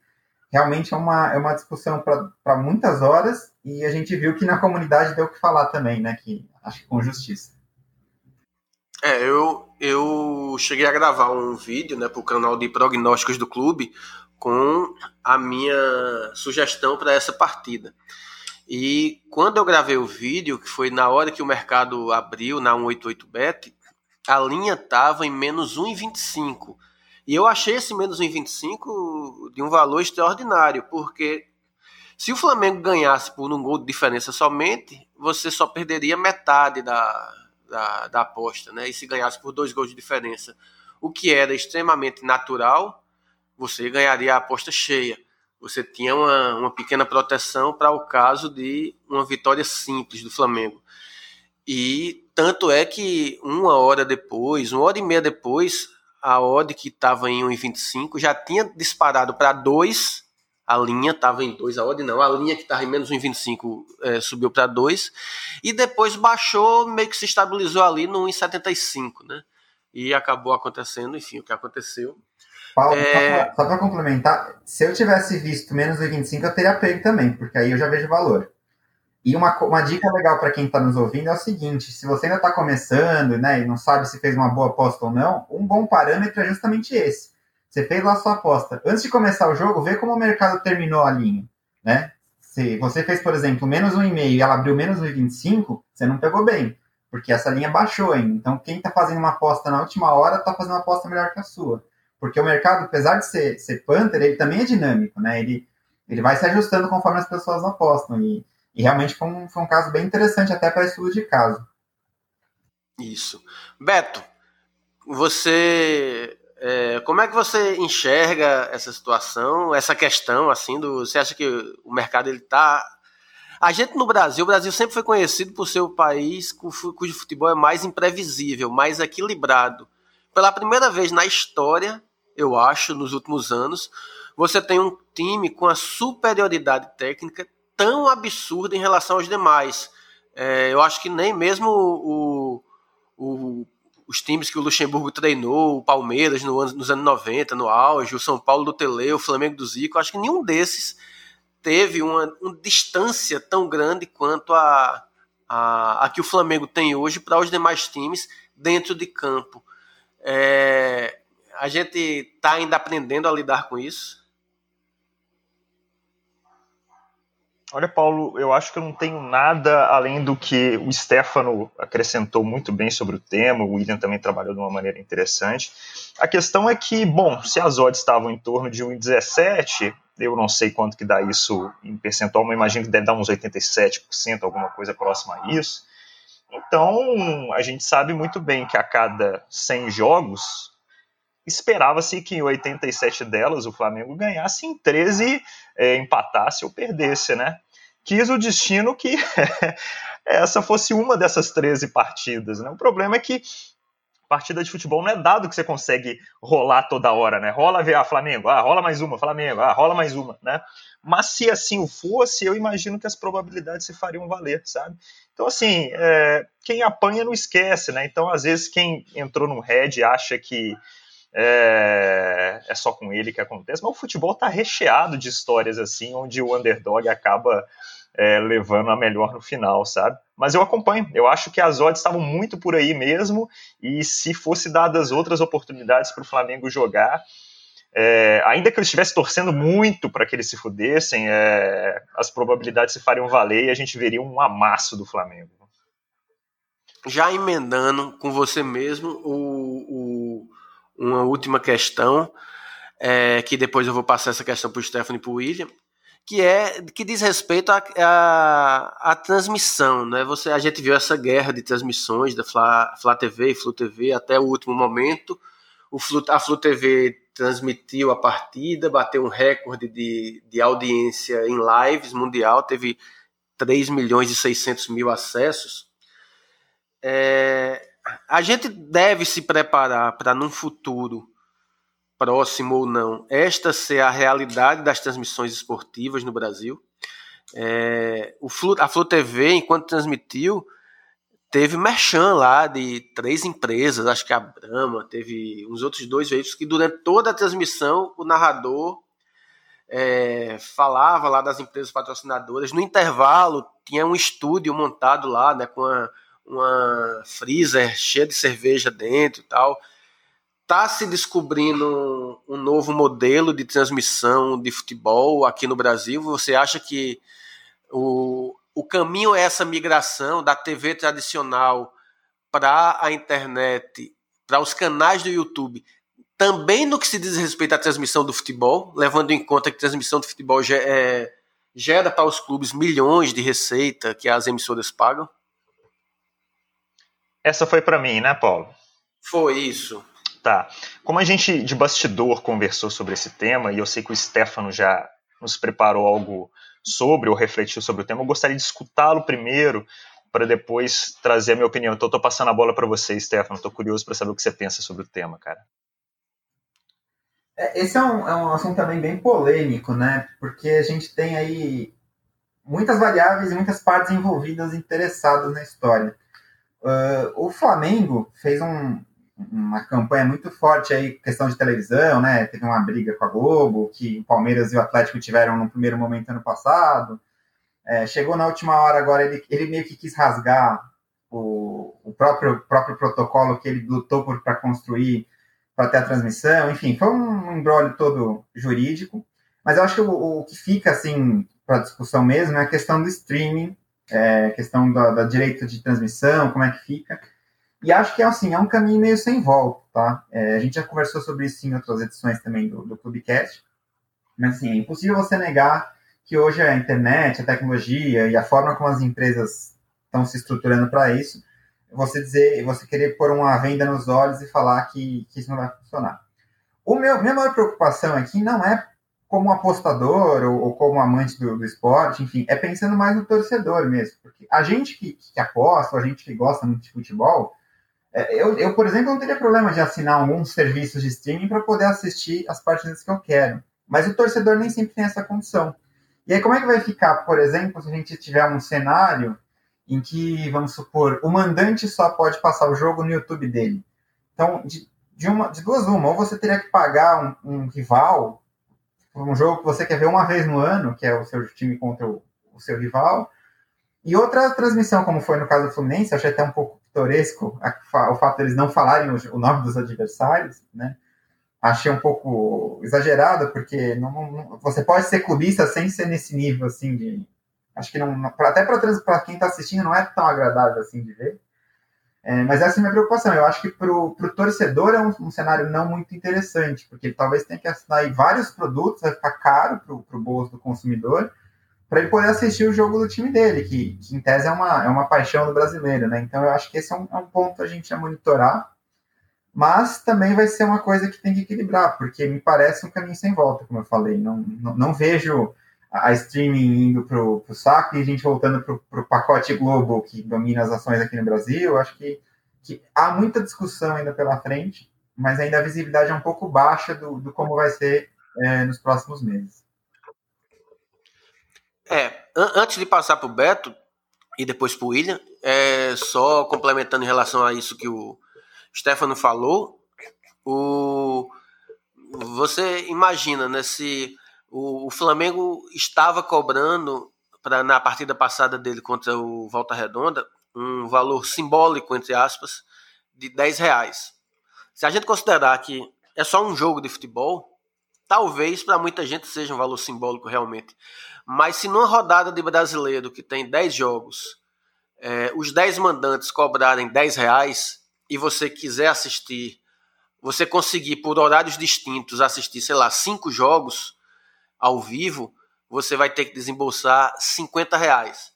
Realmente é uma, é uma discussão para muitas horas e a gente viu que na comunidade deu o que falar também, né? Que acho que com justiça. É, eu, eu cheguei a gravar um vídeo né, para o canal de prognósticos do clube com a minha sugestão para essa partida. E quando eu gravei o vídeo, que foi na hora que o mercado abriu na 188bet, a linha estava em menos 1,25. E eu achei esse menos 1,25 de um valor extraordinário, porque se o Flamengo ganhasse por um gol de diferença somente, você só perderia metade da, da, da aposta, né? E se ganhasse por dois gols de diferença, o que era extremamente natural, você ganharia a aposta cheia. Você tinha uma, uma pequena proteção para o caso de uma vitória simples do Flamengo. E tanto é que uma hora depois, uma hora e meia depois, a odd que estava em 1,25 já tinha disparado para 2, a linha estava em 2, a odd não, a linha que estava em menos 1,25 é, subiu para 2, e depois baixou, meio que se estabilizou ali no 1,75, né? E acabou acontecendo, enfim, o que aconteceu. Paulo, é... só para complementar, se eu tivesse visto menos de 25, eu teria pego também, porque aí eu já vejo valor. E uma, uma dica legal para quem está nos ouvindo é o seguinte: se você ainda está começando né, e não sabe se fez uma boa aposta ou não, um bom parâmetro é justamente esse. Você fez lá a sua aposta. Antes de começar o jogo, vê como o mercado terminou a linha. Né? Se você fez, por exemplo, menos 1,5 e ela abriu menos 1,25, você não pegou bem, porque essa linha baixou ainda. Então, quem está fazendo uma aposta na última hora está fazendo uma aposta melhor que a sua porque o mercado, apesar de ser, ser Panther, ele também é dinâmico, né? Ele, ele vai se ajustando conforme as pessoas apostam. E, e realmente foi um, foi um caso bem interessante até para estudo de caso. Isso. Beto, você. É, como é que você enxerga essa situação, essa questão, assim, do. Você acha que o mercado ele está a gente no Brasil, o Brasil sempre foi conhecido por ser o país cujo futebol é mais imprevisível, mais equilibrado. Pela primeira vez na história, eu acho, nos últimos anos, você tem um time com a superioridade técnica tão absurda em relação aos demais. É, eu acho que nem mesmo o, o, os times que o Luxemburgo treinou, o Palmeiras no, nos anos 90, no auge, o São Paulo do Tele, o Flamengo do Zico, acho que nenhum desses teve uma, uma distância tão grande quanto a, a, a que o Flamengo tem hoje para os demais times dentro de campo. É, a gente está ainda aprendendo a lidar com isso. Olha, Paulo, eu acho que eu não tenho nada além do que o Stefano acrescentou muito bem sobre o tema, o William também trabalhou de uma maneira interessante. A questão é que, bom, se as odds estavam em torno de 1,17, eu não sei quanto que dá isso em percentual, mas imagino que deve dar uns 87%, alguma coisa próxima a isso. Então, a gente sabe muito bem que a cada 100 jogos, esperava-se que em 87 delas o Flamengo ganhasse, em 13 é, empatasse ou perdesse, né? Quis o destino que essa fosse uma dessas 13 partidas, né? O problema é que partida de futebol não é dado que você consegue rolar toda hora, né? Rola ver a ah, Flamengo, ah, rola mais uma, Flamengo, ah, rola mais uma, né? Mas se assim o fosse, eu imagino que as probabilidades se fariam valer, sabe? Então, assim, é, quem apanha não esquece, né? Então, às vezes, quem entrou no Red acha que é, é só com ele que acontece, mas o futebol tá recheado de histórias assim, onde o underdog acaba é, levando a melhor no final, sabe? Mas eu acompanho, eu acho que as odds estavam muito por aí mesmo, e se fosse dadas outras oportunidades para o Flamengo jogar, é, ainda que eles estivessem torcendo muito para que eles se fudessem, é, as probabilidades se fariam valer e a gente veria um amasso do Flamengo. Já emendando com você mesmo o, o uma última questão, é, que depois eu vou passar essa questão para o Stephanie e para o William, que é que diz respeito à a, a, transmissão, né? Você, a gente viu essa guerra de transmissões da Fla, Fla TV e Flu TV até o último momento. O Flu, a Flu TV transmitiu a partida, bateu um recorde de, de audiência em lives mundial, teve 3 milhões e 600 mil acessos. É, a gente deve se preparar para num futuro próximo ou não, esta ser a realidade das transmissões esportivas no Brasil. É, o Flu, a Flu TV, enquanto transmitiu, teve merchan lá de três empresas, acho que a Brahma, teve uns outros dois veículos que durante toda a transmissão o narrador é, falava lá das empresas patrocinadoras. No intervalo tinha um estúdio montado lá, né, com uma, uma freezer cheia de cerveja dentro e tal está se descobrindo um novo modelo de transmissão de futebol aqui no Brasil? Você acha que o, o caminho é essa migração da TV tradicional para a internet, para os canais do YouTube, também no que se diz respeito à transmissão do futebol, levando em conta que transmissão do futebol é, gera para os clubes milhões de receita que as emissoras pagam? Essa foi para mim, né, Paulo? Foi isso. Tá. Como a gente de bastidor conversou sobre esse tema, e eu sei que o Stefano já nos preparou algo sobre ou refletiu sobre o tema, eu gostaria de escutá-lo primeiro para depois trazer a minha opinião. Então, estou passando a bola para você, Stefano. Estou curioso para saber o que você pensa sobre o tema, cara. É, esse é um, é um assunto também bem polêmico, né? Porque a gente tem aí muitas variáveis e muitas partes envolvidas interessadas na história. Uh, o Flamengo fez um, uma campanha muito forte aí, questão de televisão, né? Teve uma briga com a Globo, que o Palmeiras e o Atlético tiveram no primeiro momento ano passado. É, chegou na última hora agora, ele, ele meio que quis rasgar o, o próprio, próprio protocolo que ele lutou para construir para ter a transmissão. Enfim, foi um embrólio todo jurídico. Mas eu acho que o, o que fica, assim, para discussão mesmo é a questão do streaming, é, questão da, da direito de transmissão, como é que fica. E acho que assim, é um caminho meio sem volta, tá? É, a gente já conversou sobre isso em outras edições também do, do Clubecast, mas assim, é impossível você negar que hoje a internet, a tecnologia e a forma como as empresas estão se estruturando para isso, você dizer, você querer pôr uma venda nos olhos e falar que, que isso não vai funcionar. O meu, minha maior preocupação aqui não é como apostador ou, ou como amante do, do, esporte, enfim, é pensando mais no torcedor mesmo. Porque a gente que, que aposta, a gente que gosta muito de futebol, é, eu, eu, por exemplo, não teria problema de assinar alguns serviços de streaming para poder assistir as partidas que eu quero. Mas o torcedor nem sempre tem essa condição. E aí, como é que vai ficar, por exemplo, se a gente tiver um cenário em que, vamos supor, o mandante só pode passar o jogo no YouTube dele. Então, de, de, uma, de duas uma, ou você teria que pagar um, um rival um jogo que você quer ver uma vez no ano, que é o seu time contra o, o seu rival, e outra transmissão, como foi no caso do Fluminense, achei até um pouco pitoresco o fato deles não falarem o, nome dos adversários, né? Achei um pouco exagerado, porque não, não, você pode ser clubista sem ser nesse nível, assim, de... Acho que não... Até para quem está assistindo não é tão agradável, assim, de ver. É, mas essa é a minha preocupação. Eu acho que para o torcedor é um, um, cenário não muito interessante, porque ele talvez tenha que assinar vários produtos, vai ficar caro para o bolso do consumidor, para ele poder assistir o jogo do time dele, que, que, em tese é uma, é uma paixão do brasileiro, né? Então eu acho que esse é um, é um ponto a gente a monitorar, mas também vai ser uma coisa que tem que equilibrar, porque me parece um caminho sem volta, como eu falei. Não, não, não vejo a streaming indo para o saco e a gente voltando para o pacote Globo que domina as ações aqui no Brasil. Acho que, que há muita discussão ainda pela frente, mas ainda a visibilidade é um pouco baixa do, do como vai ser é, nos próximos meses. É, an antes de passar para o Beto e depois para o William, é, só complementando em relação a isso que o Stefano falou, o, você imagina, né, se o, o Flamengo estava cobrando pra, na partida passada dele contra o Volta Redonda um valor simbólico, entre aspas, de 10 reais. Se a gente considerar que é só um jogo de futebol, talvez para muita gente seja um valor simbólico realmente. Mas se numa rodada de brasileiro que tem 10 jogos, é, os 10 mandantes cobrarem 10 reais e você quiser assistir, você conseguir por horários distintos assistir, sei lá, 5 jogos ao vivo, você vai ter que desembolsar 50 reais.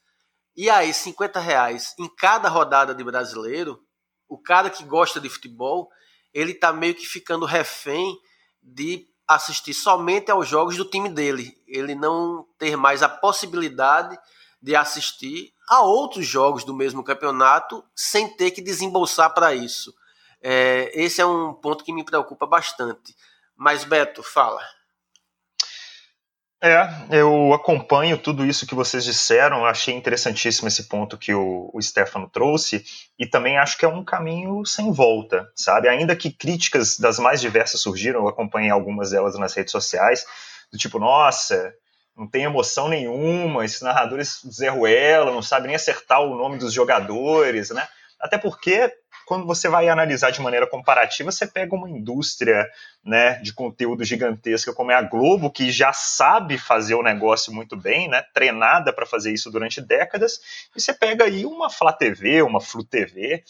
E aí, 50 reais em cada rodada de brasileiro, o cara que gosta de futebol, ele tá meio que ficando refém de assistir somente aos jogos do time dele. Ele não ter mais a possibilidade de assistir a outros jogos do mesmo campeonato sem ter que desembolsar para isso. É, esse é um ponto que me preocupa bastante. Mas, Beto, fala. É, eu acompanho tudo isso que vocês disseram, achei interessantíssimo esse ponto que o, o Stefano trouxe, e também acho que é um caminho sem volta, sabe? Ainda que críticas das mais diversas surgiram, eu acompanhei algumas delas nas redes sociais, do tipo, nossa, não tem emoção nenhuma, esses narradores Zé Ruela, não sabem nem acertar o nome dos jogadores, né? Até porque quando você vai analisar de maneira comparativa, você pega uma indústria né, de conteúdo gigantesca como é a Globo, que já sabe fazer o negócio muito bem, né, treinada para fazer isso durante décadas, e você pega aí uma Flá TV, uma Flu TV,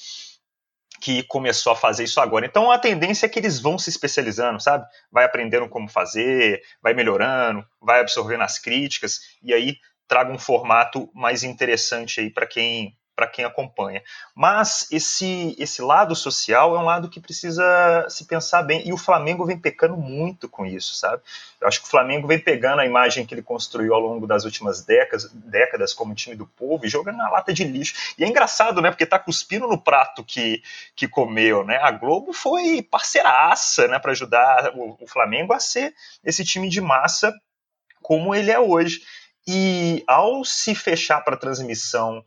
que começou a fazer isso agora. Então a tendência é que eles vão se especializando, sabe? Vai aprendendo como fazer, vai melhorando, vai absorvendo as críticas e aí traga um formato mais interessante aí para quem para quem acompanha. Mas esse, esse lado social é um lado que precisa se pensar bem, e o Flamengo vem pecando muito com isso, sabe? Eu acho que o Flamengo vem pegando a imagem que ele construiu ao longo das últimas décadas, décadas como time do povo e jogando na lata de lixo. E é engraçado, né? Porque tá cuspindo no prato que, que comeu, né? A Globo foi parceiraça, né? Para ajudar o, o Flamengo a ser esse time de massa como ele é hoje. E ao se fechar para transmissão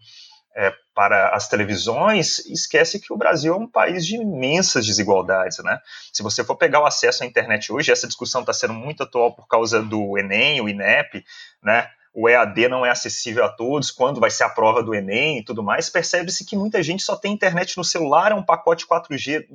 é, para as televisões, esquece que o Brasil é um país de imensas desigualdades, né? Se você for pegar o acesso à internet hoje, essa discussão está sendo muito atual por causa do Enem, o INEP, né? O EAD não é acessível a todos, quando vai ser a prova do Enem e tudo mais, percebe-se que muita gente só tem internet no celular, é um pacote 4G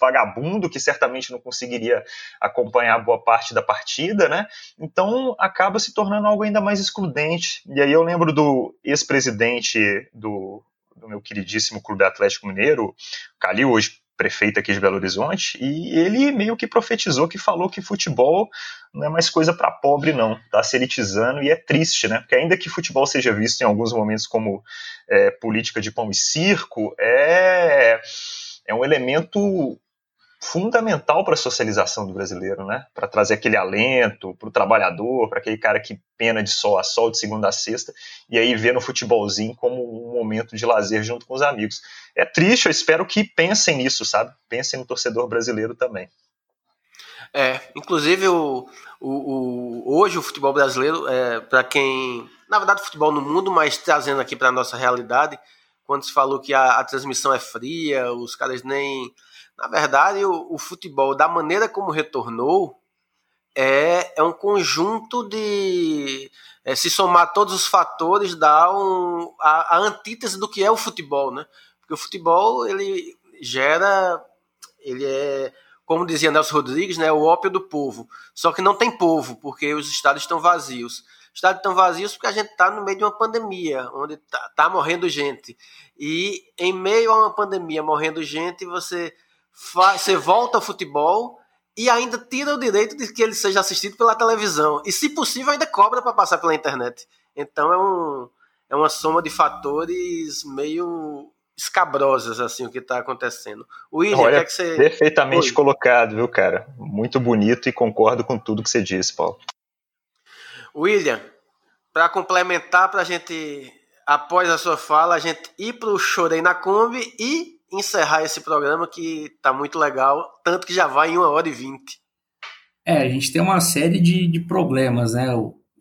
vagabundo que certamente não conseguiria acompanhar boa parte da partida, né? Então acaba se tornando algo ainda mais excludente. E aí eu lembro do ex-presidente do, do meu queridíssimo Clube Atlético Mineiro, Calil, hoje prefeito aqui de Belo Horizonte, e ele meio que profetizou que falou que futebol não é mais coisa para pobre, não. Está se elitizando e é triste, né? Porque ainda que futebol seja visto em alguns momentos como é, política de pão e circo, é, é um elemento fundamental para a socialização do brasileiro, né? Para trazer aquele alento para o trabalhador, para aquele cara que pena de sol a sol, de segunda a sexta, e aí vê no futebolzinho como um momento de lazer junto com os amigos. É triste, eu espero que pensem nisso, sabe? Pensem no torcedor brasileiro também. É, inclusive o, o, o hoje o futebol brasileiro, é, para quem na verdade, futebol no mundo, mas trazendo aqui para a nossa realidade, quando se falou que a, a, transmissão é fria, os caras nem. Na verdade, o, o futebol, da maneira como retornou, é, é um conjunto de. É, se somar todos os fatores, dá um, a, a antítese do que é o futebol, né? Porque o futebol, ele gera. Ele é como dizia Nelson Rodrigues, né, o ópio do povo. Só que não tem povo, porque os estados estão vazios. Os estados estão vazios porque a gente está no meio de uma pandemia, onde está tá morrendo gente. E em meio a uma pandemia morrendo gente, você, faz, você volta ao futebol e ainda tira o direito de que ele seja assistido pela televisão. E, se possível, ainda cobra para passar pela internet. Então é, um, é uma soma de fatores meio escabrosas assim o que está acontecendo. William, Olha, que, que você perfeitamente Oi. colocado, viu, cara? Muito bonito e concordo com tudo que você disse, Paulo. William, para complementar, para a gente após a sua fala, a gente ir para o Chorei na Kombi e encerrar esse programa que está muito legal, tanto que já vai em uma hora e vinte. É, a gente tem uma série de, de problemas, né?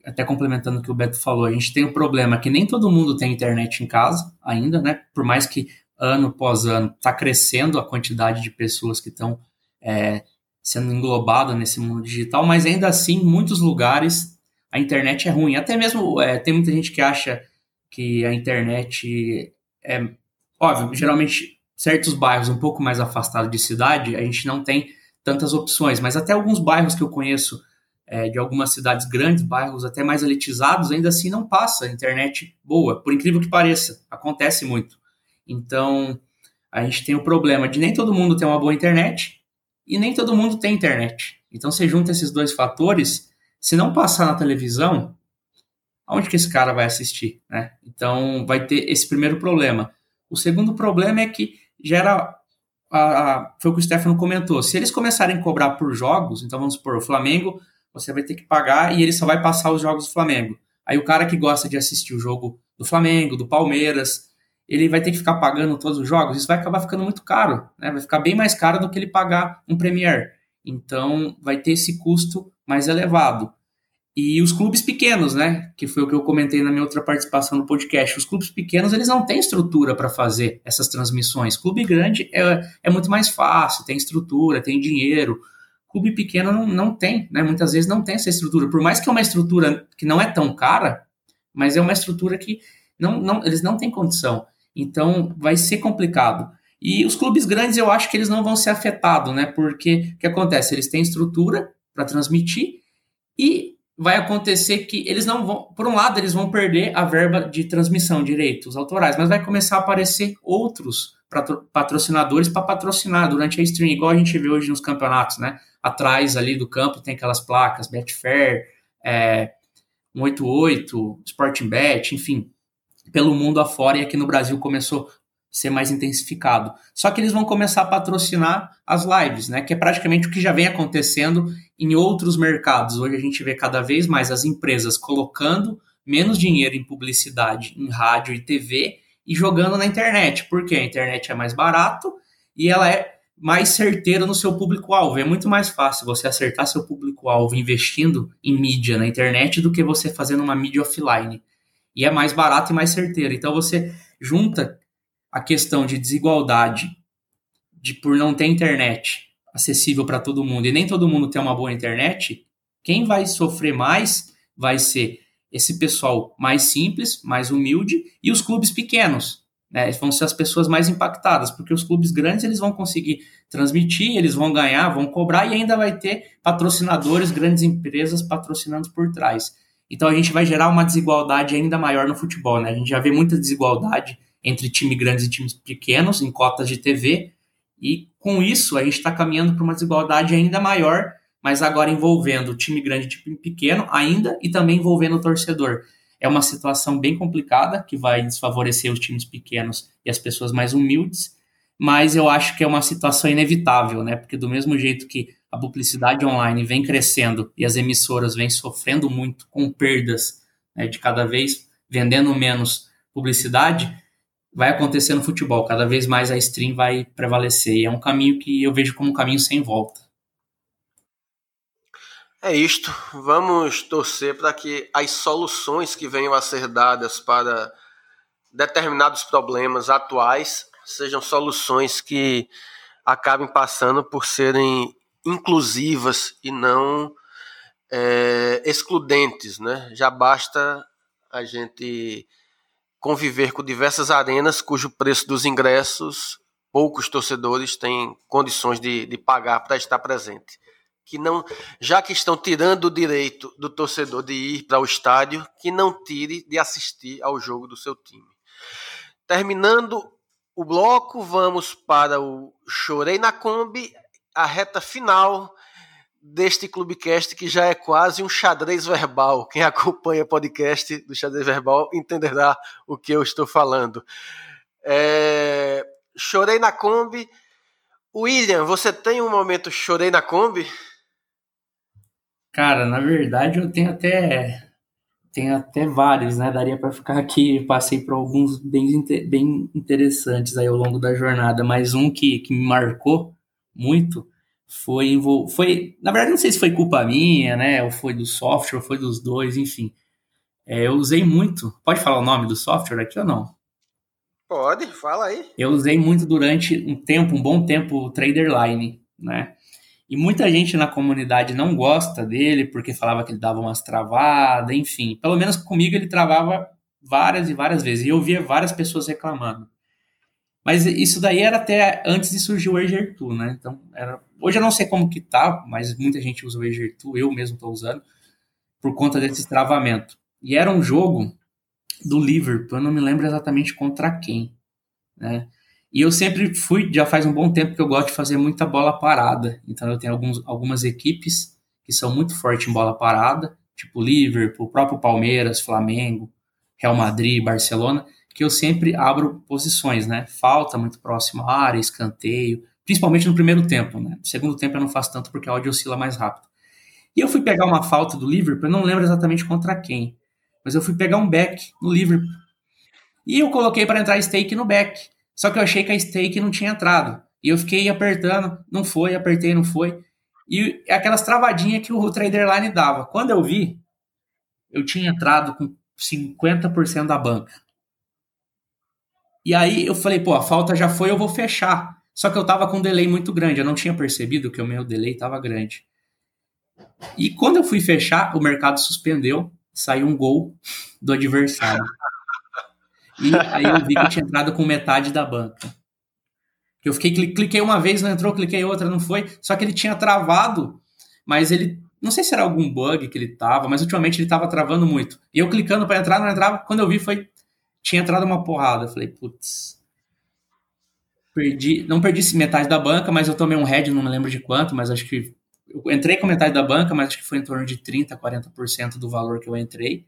até complementando o que o Beto falou, a gente tem o um problema que nem todo mundo tem internet em casa ainda, né? Por mais que ano após ano está crescendo a quantidade de pessoas que estão é, sendo englobadas nesse mundo digital, mas ainda assim, muitos lugares a internet é ruim. Até mesmo é, tem muita gente que acha que a internet é óbvio, geralmente certos bairros um pouco mais afastados de cidade, a gente não tem tantas opções, mas até alguns bairros que eu conheço é, de algumas cidades grandes, bairros até mais elitizados, ainda assim não passa internet boa, por incrível que pareça, acontece muito. Então, a gente tem o problema de nem todo mundo tem uma boa internet e nem todo mundo tem internet. Então, você junta esses dois fatores, se não passar na televisão, aonde que esse cara vai assistir, né? Então, vai ter esse primeiro problema. O segundo problema é que gera a, a, foi o que o Stefano comentou. Se eles começarem a cobrar por jogos, então vamos supor, o Flamengo você vai ter que pagar e ele só vai passar os jogos do Flamengo. Aí o cara que gosta de assistir o jogo do Flamengo, do Palmeiras, ele vai ter que ficar pagando todos os jogos, isso vai acabar ficando muito caro, né? Vai ficar bem mais caro do que ele pagar um Premier. Então vai ter esse custo mais elevado. E os clubes pequenos, né? Que foi o que eu comentei na minha outra participação no podcast. Os clubes pequenos, eles não têm estrutura para fazer essas transmissões. Clube grande é, é muito mais fácil, tem estrutura, tem dinheiro clube pequeno não, não tem, né? Muitas vezes não tem essa estrutura. Por mais que é uma estrutura que não é tão cara, mas é uma estrutura que não, não, eles não têm condição. Então vai ser complicado. E os clubes grandes eu acho que eles não vão ser afetados, né? Porque o que acontece? Eles têm estrutura para transmitir e vai acontecer que eles não vão, por um lado, eles vão perder a verba de transmissão, direitos autorais, mas vai começar a aparecer outros patrocinadores para patrocinar durante a stream, igual a gente vê hoje nos campeonatos, né? Atrás ali do campo tem aquelas placas, Betfair, é, 188, Sporting Bet, enfim, pelo mundo afora e aqui no Brasil começou ser mais intensificado. Só que eles vão começar a patrocinar as lives, né? Que é praticamente o que já vem acontecendo em outros mercados. Hoje a gente vê cada vez mais as empresas colocando menos dinheiro em publicidade em rádio e TV e jogando na internet, porque a internet é mais barato e ela é mais certeira no seu público-alvo. É muito mais fácil você acertar seu público-alvo investindo em mídia na internet do que você fazendo uma mídia offline. E é mais barato e mais certeiro. Então você junta a questão de desigualdade de por não ter internet acessível para todo mundo e nem todo mundo tem uma boa internet, quem vai sofrer mais vai ser esse pessoal mais simples, mais humilde e os clubes pequenos. Né, vão ser as pessoas mais impactadas, porque os clubes grandes eles vão conseguir transmitir, eles vão ganhar, vão cobrar e ainda vai ter patrocinadores, grandes empresas patrocinando por trás. Então a gente vai gerar uma desigualdade ainda maior no futebol. Né? A gente já vê muita desigualdade entre times grandes e times pequenos em cotas de TV, e com isso a gente está caminhando para uma desigualdade ainda maior mas agora envolvendo time grande e time pequeno ainda e também envolvendo o torcedor. É uma situação bem complicada que vai desfavorecer os times pequenos e as pessoas mais humildes, mas eu acho que é uma situação inevitável, né? Porque do mesmo jeito que a publicidade online vem crescendo e as emissoras vêm sofrendo muito com perdas né, de cada vez vendendo menos publicidade, vai acontecer no futebol. Cada vez mais a stream vai prevalecer. E é um caminho que eu vejo como um caminho sem volta. É isto. Vamos torcer para que as soluções que venham a ser dadas para determinados problemas atuais sejam soluções que acabem passando por serem inclusivas e não é, excludentes, né? Já basta a gente conviver com diversas arenas cujo preço dos ingressos poucos torcedores têm condições de, de pagar para estar presente. Que não, já que estão tirando o direito do torcedor de ir para o estádio, que não tire de assistir ao jogo do seu time. Terminando o bloco, vamos para o Chorei na Kombi, a reta final deste Clubecast que já é quase um xadrez verbal. Quem acompanha o podcast do xadrez verbal entenderá o que eu estou falando. É... Chorei na Kombi. William, você tem um momento chorei na Kombi? Cara, na verdade eu tenho até tenho até vários, né? Daria para ficar aqui, passei por alguns bem, bem interessantes aí ao longo da jornada, mas um que, que me marcou muito foi, foi, na verdade não sei se foi culpa minha, né, ou foi do software, ou foi dos dois, enfim. É, eu usei muito, pode falar o nome do software aqui ou não? Pode, fala aí. Eu usei muito durante um tempo, um bom tempo, o Traderline, né? E muita gente na comunidade não gosta dele porque falava que ele dava umas travadas, enfim. Pelo menos comigo ele travava várias e várias vezes. E eu via várias pessoas reclamando. Mas isso daí era até antes de surgir o Egertu, né? Então, era... hoje eu não sei como que tá, mas muita gente usa o Egertu, eu mesmo estou usando, por conta desse travamento. E era um jogo do Liverpool, eu não me lembro exatamente contra quem, né? E eu sempre fui, já faz um bom tempo que eu gosto de fazer muita bola parada. Então eu tenho alguns, algumas equipes que são muito fortes em bola parada, tipo Liverpool, o próprio Palmeiras, Flamengo, Real Madrid, Barcelona, que eu sempre abro posições, né? Falta muito próximo à área, escanteio, principalmente no primeiro tempo, né? No segundo tempo eu não faço tanto porque a odd oscila mais rápido. E eu fui pegar uma falta do Liverpool, eu não lembro exatamente contra quem, mas eu fui pegar um back no Liverpool. E eu coloquei para entrar stake no back. Só que eu achei que a stake não tinha entrado. E eu fiquei apertando, não foi, apertei, não foi. E aquelas travadinhas que o Traderline dava. Quando eu vi, eu tinha entrado com 50% da banca. E aí eu falei, pô, a falta já foi, eu vou fechar. Só que eu tava com um delay muito grande, eu não tinha percebido que o meu delay tava grande. E quando eu fui fechar, o mercado suspendeu, saiu um gol do adversário. E aí eu vi que tinha entrado com metade da banca. Eu fiquei, cliquei uma vez, não entrou, cliquei outra, não foi. Só que ele tinha travado, mas ele. Não sei se era algum bug que ele tava, mas ultimamente ele tava travando muito. E eu clicando para entrar, não entrava. Quando eu vi, foi tinha entrado uma porrada. Eu falei, putz. Perdi, não perdi metade da banca, mas eu tomei um head, não me lembro de quanto, mas acho que. Eu entrei com metade da banca, mas acho que foi em torno de 30%, 40% do valor que eu entrei.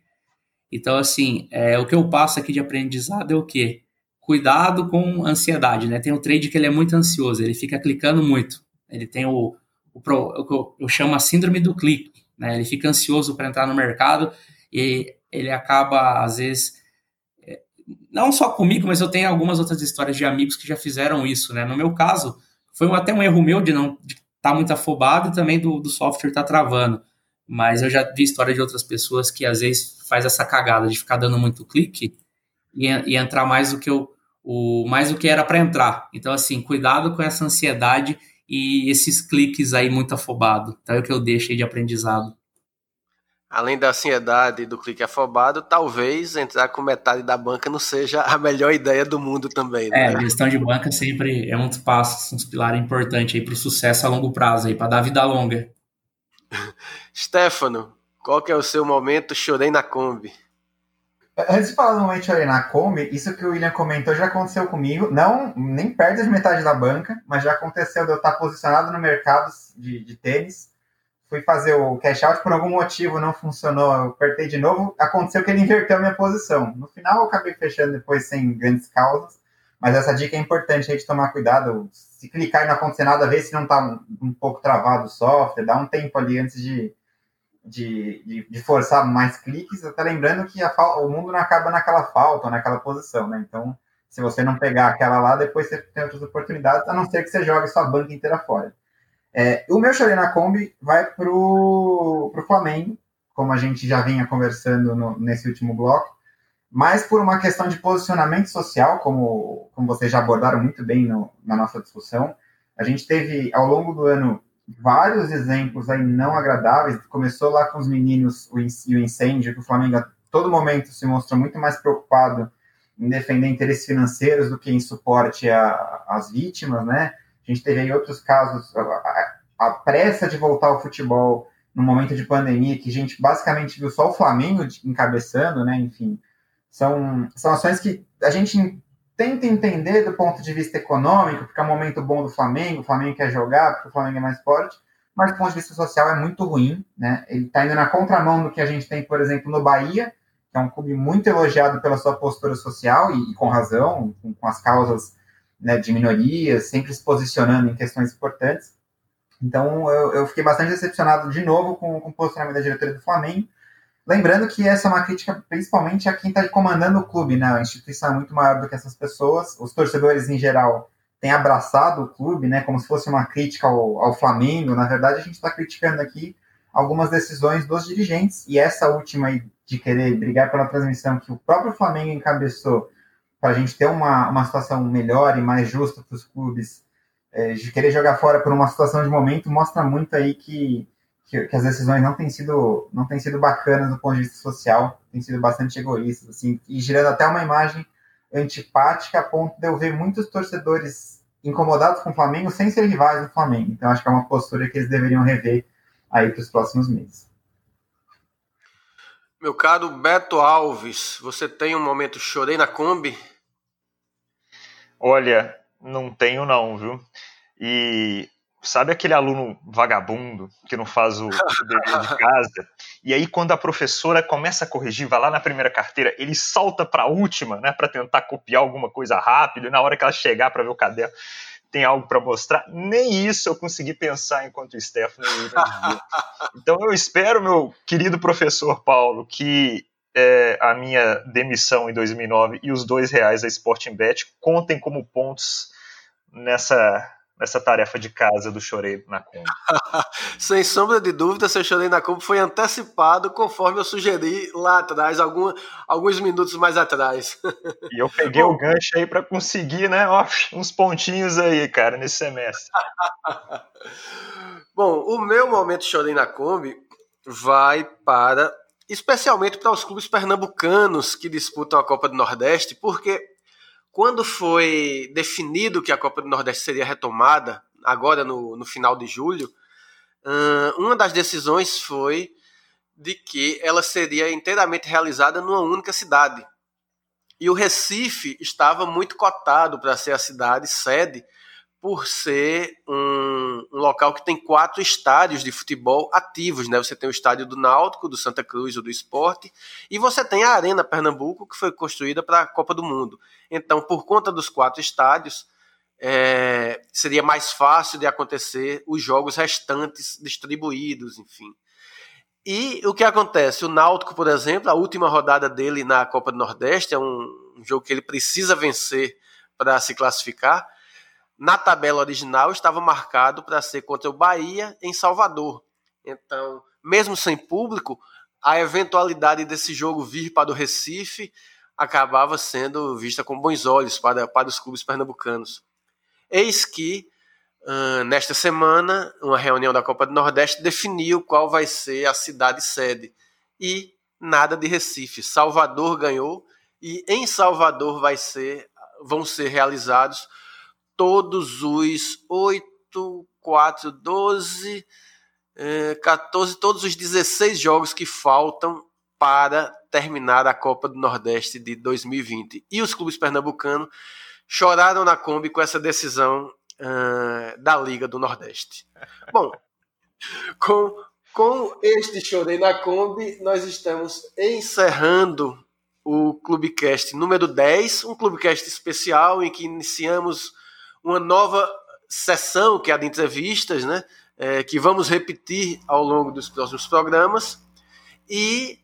Então, assim, é, o que eu passo aqui de aprendizado é o quê? Cuidado com ansiedade, né? Tem o trade que ele é muito ansioso, ele fica clicando muito. Ele tem o, o, o que eu, chamo a síndrome do clique, né? Ele fica ansioso para entrar no mercado e ele acaba, às vezes, não só comigo, mas eu tenho algumas outras histórias de amigos que já fizeram isso, né? No meu caso, foi até um erro meu de não estar tá muito afobado e também do, do software estar tá travando. Mas eu já vi história de outras pessoas que às vezes faz essa cagada de ficar dando muito clique e, e entrar mais do que o, o mais do que era para entrar. Então assim, cuidado com essa ansiedade e esses cliques aí muito afobado. Então é o que eu deixo aí de aprendizado além da ansiedade do clique afobado, talvez entrar com metade da banca não seja a melhor ideia do mundo também. Né? É, a gestão de banca sempre é um dos passos, um pilar importante aí para o sucesso a longo prazo, aí para dar vida longa. Stefano, qual que é o seu momento chorei na Kombi? Antes de falar do momento chorei na Kombi, isso que o William comentou já aconteceu comigo, não nem perto de metade da banca, mas já aconteceu de eu estar posicionado no mercado de, de tênis fui fazer o cash out, por algum motivo não funcionou, eu apertei de novo, aconteceu que ele inverteu a minha posição. No final eu acabei fechando depois sem grandes causas, mas essa dica é importante a gente tomar cuidado. Se clicar e não acontecer nada, ver se não está um, um, pouco travado o software, dá um tempo ali antes de, de, de, de forçar mais cliques, até lembrando que o mundo não acaba naquela falta ou naquela posição, né? Então, se você não pegar aquela lá, depois você tem outras oportunidades, a não ser que você jogue sua banca inteira fora. É, o meu chorei na Kombi vai pro, pro Flamengo, como a gente já vinha conversando no, nesse último bloco, mas por uma questão de posicionamento social, como, como vocês já abordaram muito bem no, na nossa discussão. A gente teve, ao longo do ano, vários exemplos aí não agradáveis. Começou lá com os meninos o, e o incêndio, que o Flamengo a todo momento se mostrou muito mais preocupado em defender interesses financeiros do que em suporte às vítimas, né? A gente teve aí outros casos, a, a, pressa de voltar ao futebol no momento de pandemia, que a gente basicamente viu só o Flamengo encabeçando, né? Enfim, são, são ações que a gente tenta entender do ponto de vista econômico, porque é um momento bom do Flamengo, o Flamengo quer jogar, porque o Flamengo é mais forte, mas do ponto de vista social é muito ruim, né? Ele está indo na contramão do que a gente tem, por exemplo, no Bahia, que é um clube muito elogiado pela sua postura social, e, e com razão, com, com as causas né, de minorias, sempre se posicionando em questões importantes. Então, eu, eu fiquei bastante decepcionado de novo com, com o posicionamento da diretoria do Flamengo. Lembrando que essa é uma crítica principalmente a quem está comandando o clube, né? A instituição é muito maior do que essas pessoas. Os torcedores, em geral, têm abraçado o clube, né? Como se fosse uma crítica ao, ao Flamengo. Na verdade, a gente está criticando aqui algumas decisões dos dirigentes. E essa última aí de querer brigar pela transmissão que o próprio Flamengo encabeçou para a gente ter uma, uma situação melhor e mais justa para os clubes, é, de querer jogar fora por uma situação de momento, mostra muito aí que, que, que, as decisões não têm sido não têm sido bacanas do ponto de vista social, têm sido bastante egoístas, assim, e gerando até uma imagem antipática a ponto de eu ver muitos torcedores incomodados com o Flamengo sem ser rivais do Flamengo. Então acho que é uma postura que eles deveriam rever aí para os próximos meses. Meu caro Beto Alves, você tem um momento chorei na Kombi? Olha, não tenho não, viu? E sabe aquele aluno vagabundo que não faz o, dever de casa? E aí quando a professora começa a corrigir, vai lá na primeira carteira, ele salta para a última, né, para tentar copiar alguma coisa rápido, e na hora que ela chegar para ver o caderno, tem algo para mostrar. Nem isso eu consegui pensar enquanto o Stefano Então eu espero, meu querido professor Paulo, que é, a minha demissão em 2009 e os dois reais da Sporting Bet contem como pontos nessa, nessa tarefa de casa do Chorei na Kombi. Sem sombra de dúvida, seu Chorei na Kombi foi antecipado conforme eu sugeri lá atrás, algum, alguns minutos mais atrás. E eu peguei Bom, o gancho aí para conseguir né, ó, uns pontinhos aí, cara, nesse semestre. Bom, o meu momento Chorei na Kombi vai para especialmente para os clubes pernambucanos que disputam a Copa do Nordeste, porque quando foi definido que a Copa do Nordeste seria retomada, agora no, no final de julho, uma das decisões foi de que ela seria inteiramente realizada numa única cidade. E o Recife estava muito cotado para ser a cidade sede por ser um, um, local que tem quatro estádios de futebol ativos, né? Você tem o estádio do Náutico, do Santa Cruz, ou do Esporte, e você tem a Arena Pernambuco, que foi construída para a Copa do Mundo. Então, por conta dos quatro estádios, é, seria mais fácil de acontecer os jogos restantes distribuídos, enfim. E o que acontece? O Náutico, por exemplo, a última rodada dele na Copa do Nordeste é um, um jogo que ele precisa vencer para se classificar na tabela original estava marcado para ser contra o Bahia em Salvador. Então, mesmo sem público, a eventualidade desse jogo vir para o Recife acabava sendo vista com bons olhos para, para os clubes pernambucanos. Eis que, uh, nesta semana, uma reunião da Copa do Nordeste definiu qual vai ser a cidade sede. E nada de Recife. Salvador ganhou e em Salvador vai ser, vão ser realizados todos os 8, 4, 12, 14, todos os 16 jogos que faltam para terminar a Copa do Nordeste de 2020. E os clubes pernambucanos choraram na Kombi com essa decisão uh, da Liga do Nordeste. Bom, com, com este chorei na Kombi, nós estamos encerrando o Clubecast número 10, um Clubecast especial em que iniciamos uma nova sessão, que é a de entrevistas, né? É, que vamos repetir ao longo dos próximos programas. E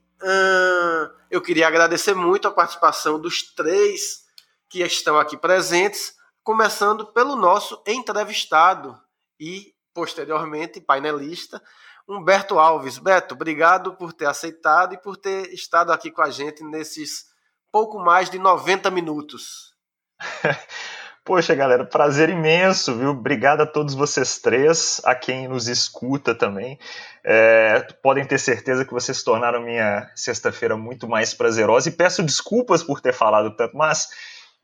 eu queria agradecer muito a participação dos três que estão aqui presentes, começando pelo nosso entrevistado e posteriormente, painelista, Humberto Alves. Beto, obrigado por ter aceitado e por ter estado aqui com a gente nesses pouco mais de 90 minutos. Poxa, galera, prazer imenso, viu? Obrigado a todos vocês três, a quem nos escuta também. É, podem ter certeza que vocês tornaram minha sexta-feira muito mais prazerosa e peço desculpas por ter falado tanto, mas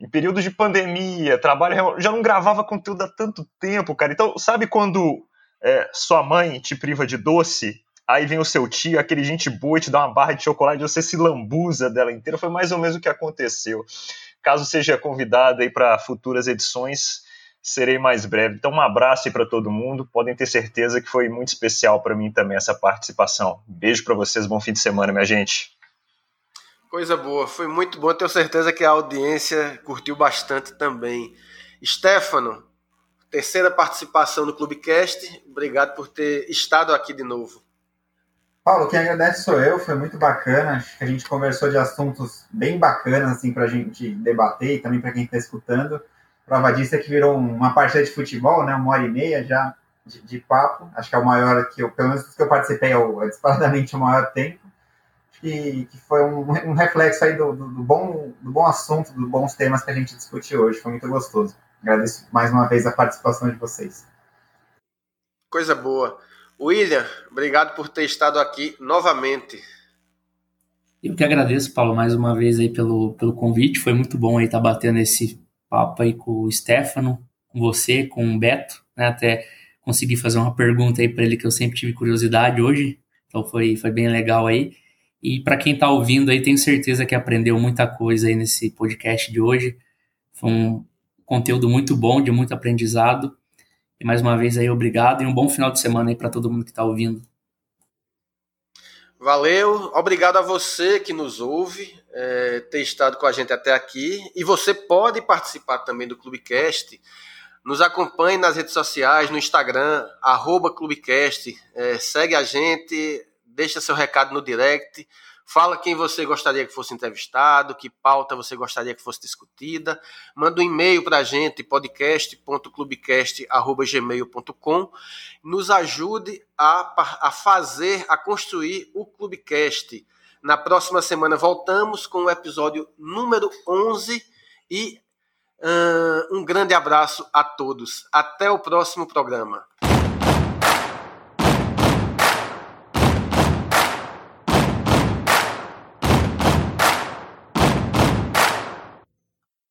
em períodos de pandemia, trabalho, já não gravava conteúdo há tanto tempo, cara. Então, sabe quando é, sua mãe te priva de doce, aí vem o seu tio, aquele gente boa, te dá uma barra de chocolate, você se lambuza dela inteira? Foi mais ou menos o que aconteceu. Caso seja convidado aí para futuras edições, serei mais breve. Então, um abraço aí para todo mundo. Podem ter certeza que foi muito especial para mim também essa participação. Beijo para vocês, bom fim de semana, minha gente. Coisa boa, foi muito bom. Tenho certeza que a audiência curtiu bastante também. Stefano, terceira participação no Clubecast. Obrigado por ter estado aqui de novo. Paulo, quem agradece sou eu, foi muito bacana. Acho que a gente conversou de assuntos bem bacanas assim, para a gente debater e também para quem está escutando. Prova disso é que virou uma partida de futebol, né? Uma hora e meia já de, de papo. Acho que é o maior que eu, pelo menos que eu participei, é, o, é disparadamente o maior tempo. Acho que, que foi um, um reflexo aí do, do, do, bom, do bom assunto, dos bons temas que a gente discutiu hoje. Foi muito gostoso. Agradeço mais uma vez a participação de vocês. Coisa boa. William, obrigado por ter estado aqui novamente. Eu que agradeço, Paulo, mais uma vez aí pelo, pelo convite. Foi muito bom aí estar batendo esse papo aí com o Stefano, com você, com o Beto, né? Até consegui fazer uma pergunta aí para ele que eu sempre tive curiosidade hoje. Então foi, foi bem legal aí. E para quem está ouvindo aí, tenho certeza que aprendeu muita coisa aí nesse podcast de hoje. Foi um conteúdo muito bom, de muito aprendizado. E mais uma vez aí, obrigado e um bom final de semana aí para todo mundo que está ouvindo. Valeu, obrigado a você que nos ouve, é, ter estado com a gente até aqui. E você pode participar também do Clubecast. Nos acompanhe nas redes sociais, no Instagram, arroba Clubecast. É, segue a gente, deixa seu recado no direct. Fala quem você gostaria que fosse entrevistado, que pauta você gostaria que fosse discutida. Manda um e-mail para a gente, podcast.clubecast.gmail.com. Nos ajude a, a fazer, a construir o Clubecast. Na próxima semana voltamos com o episódio número 11 e um grande abraço a todos. Até o próximo programa.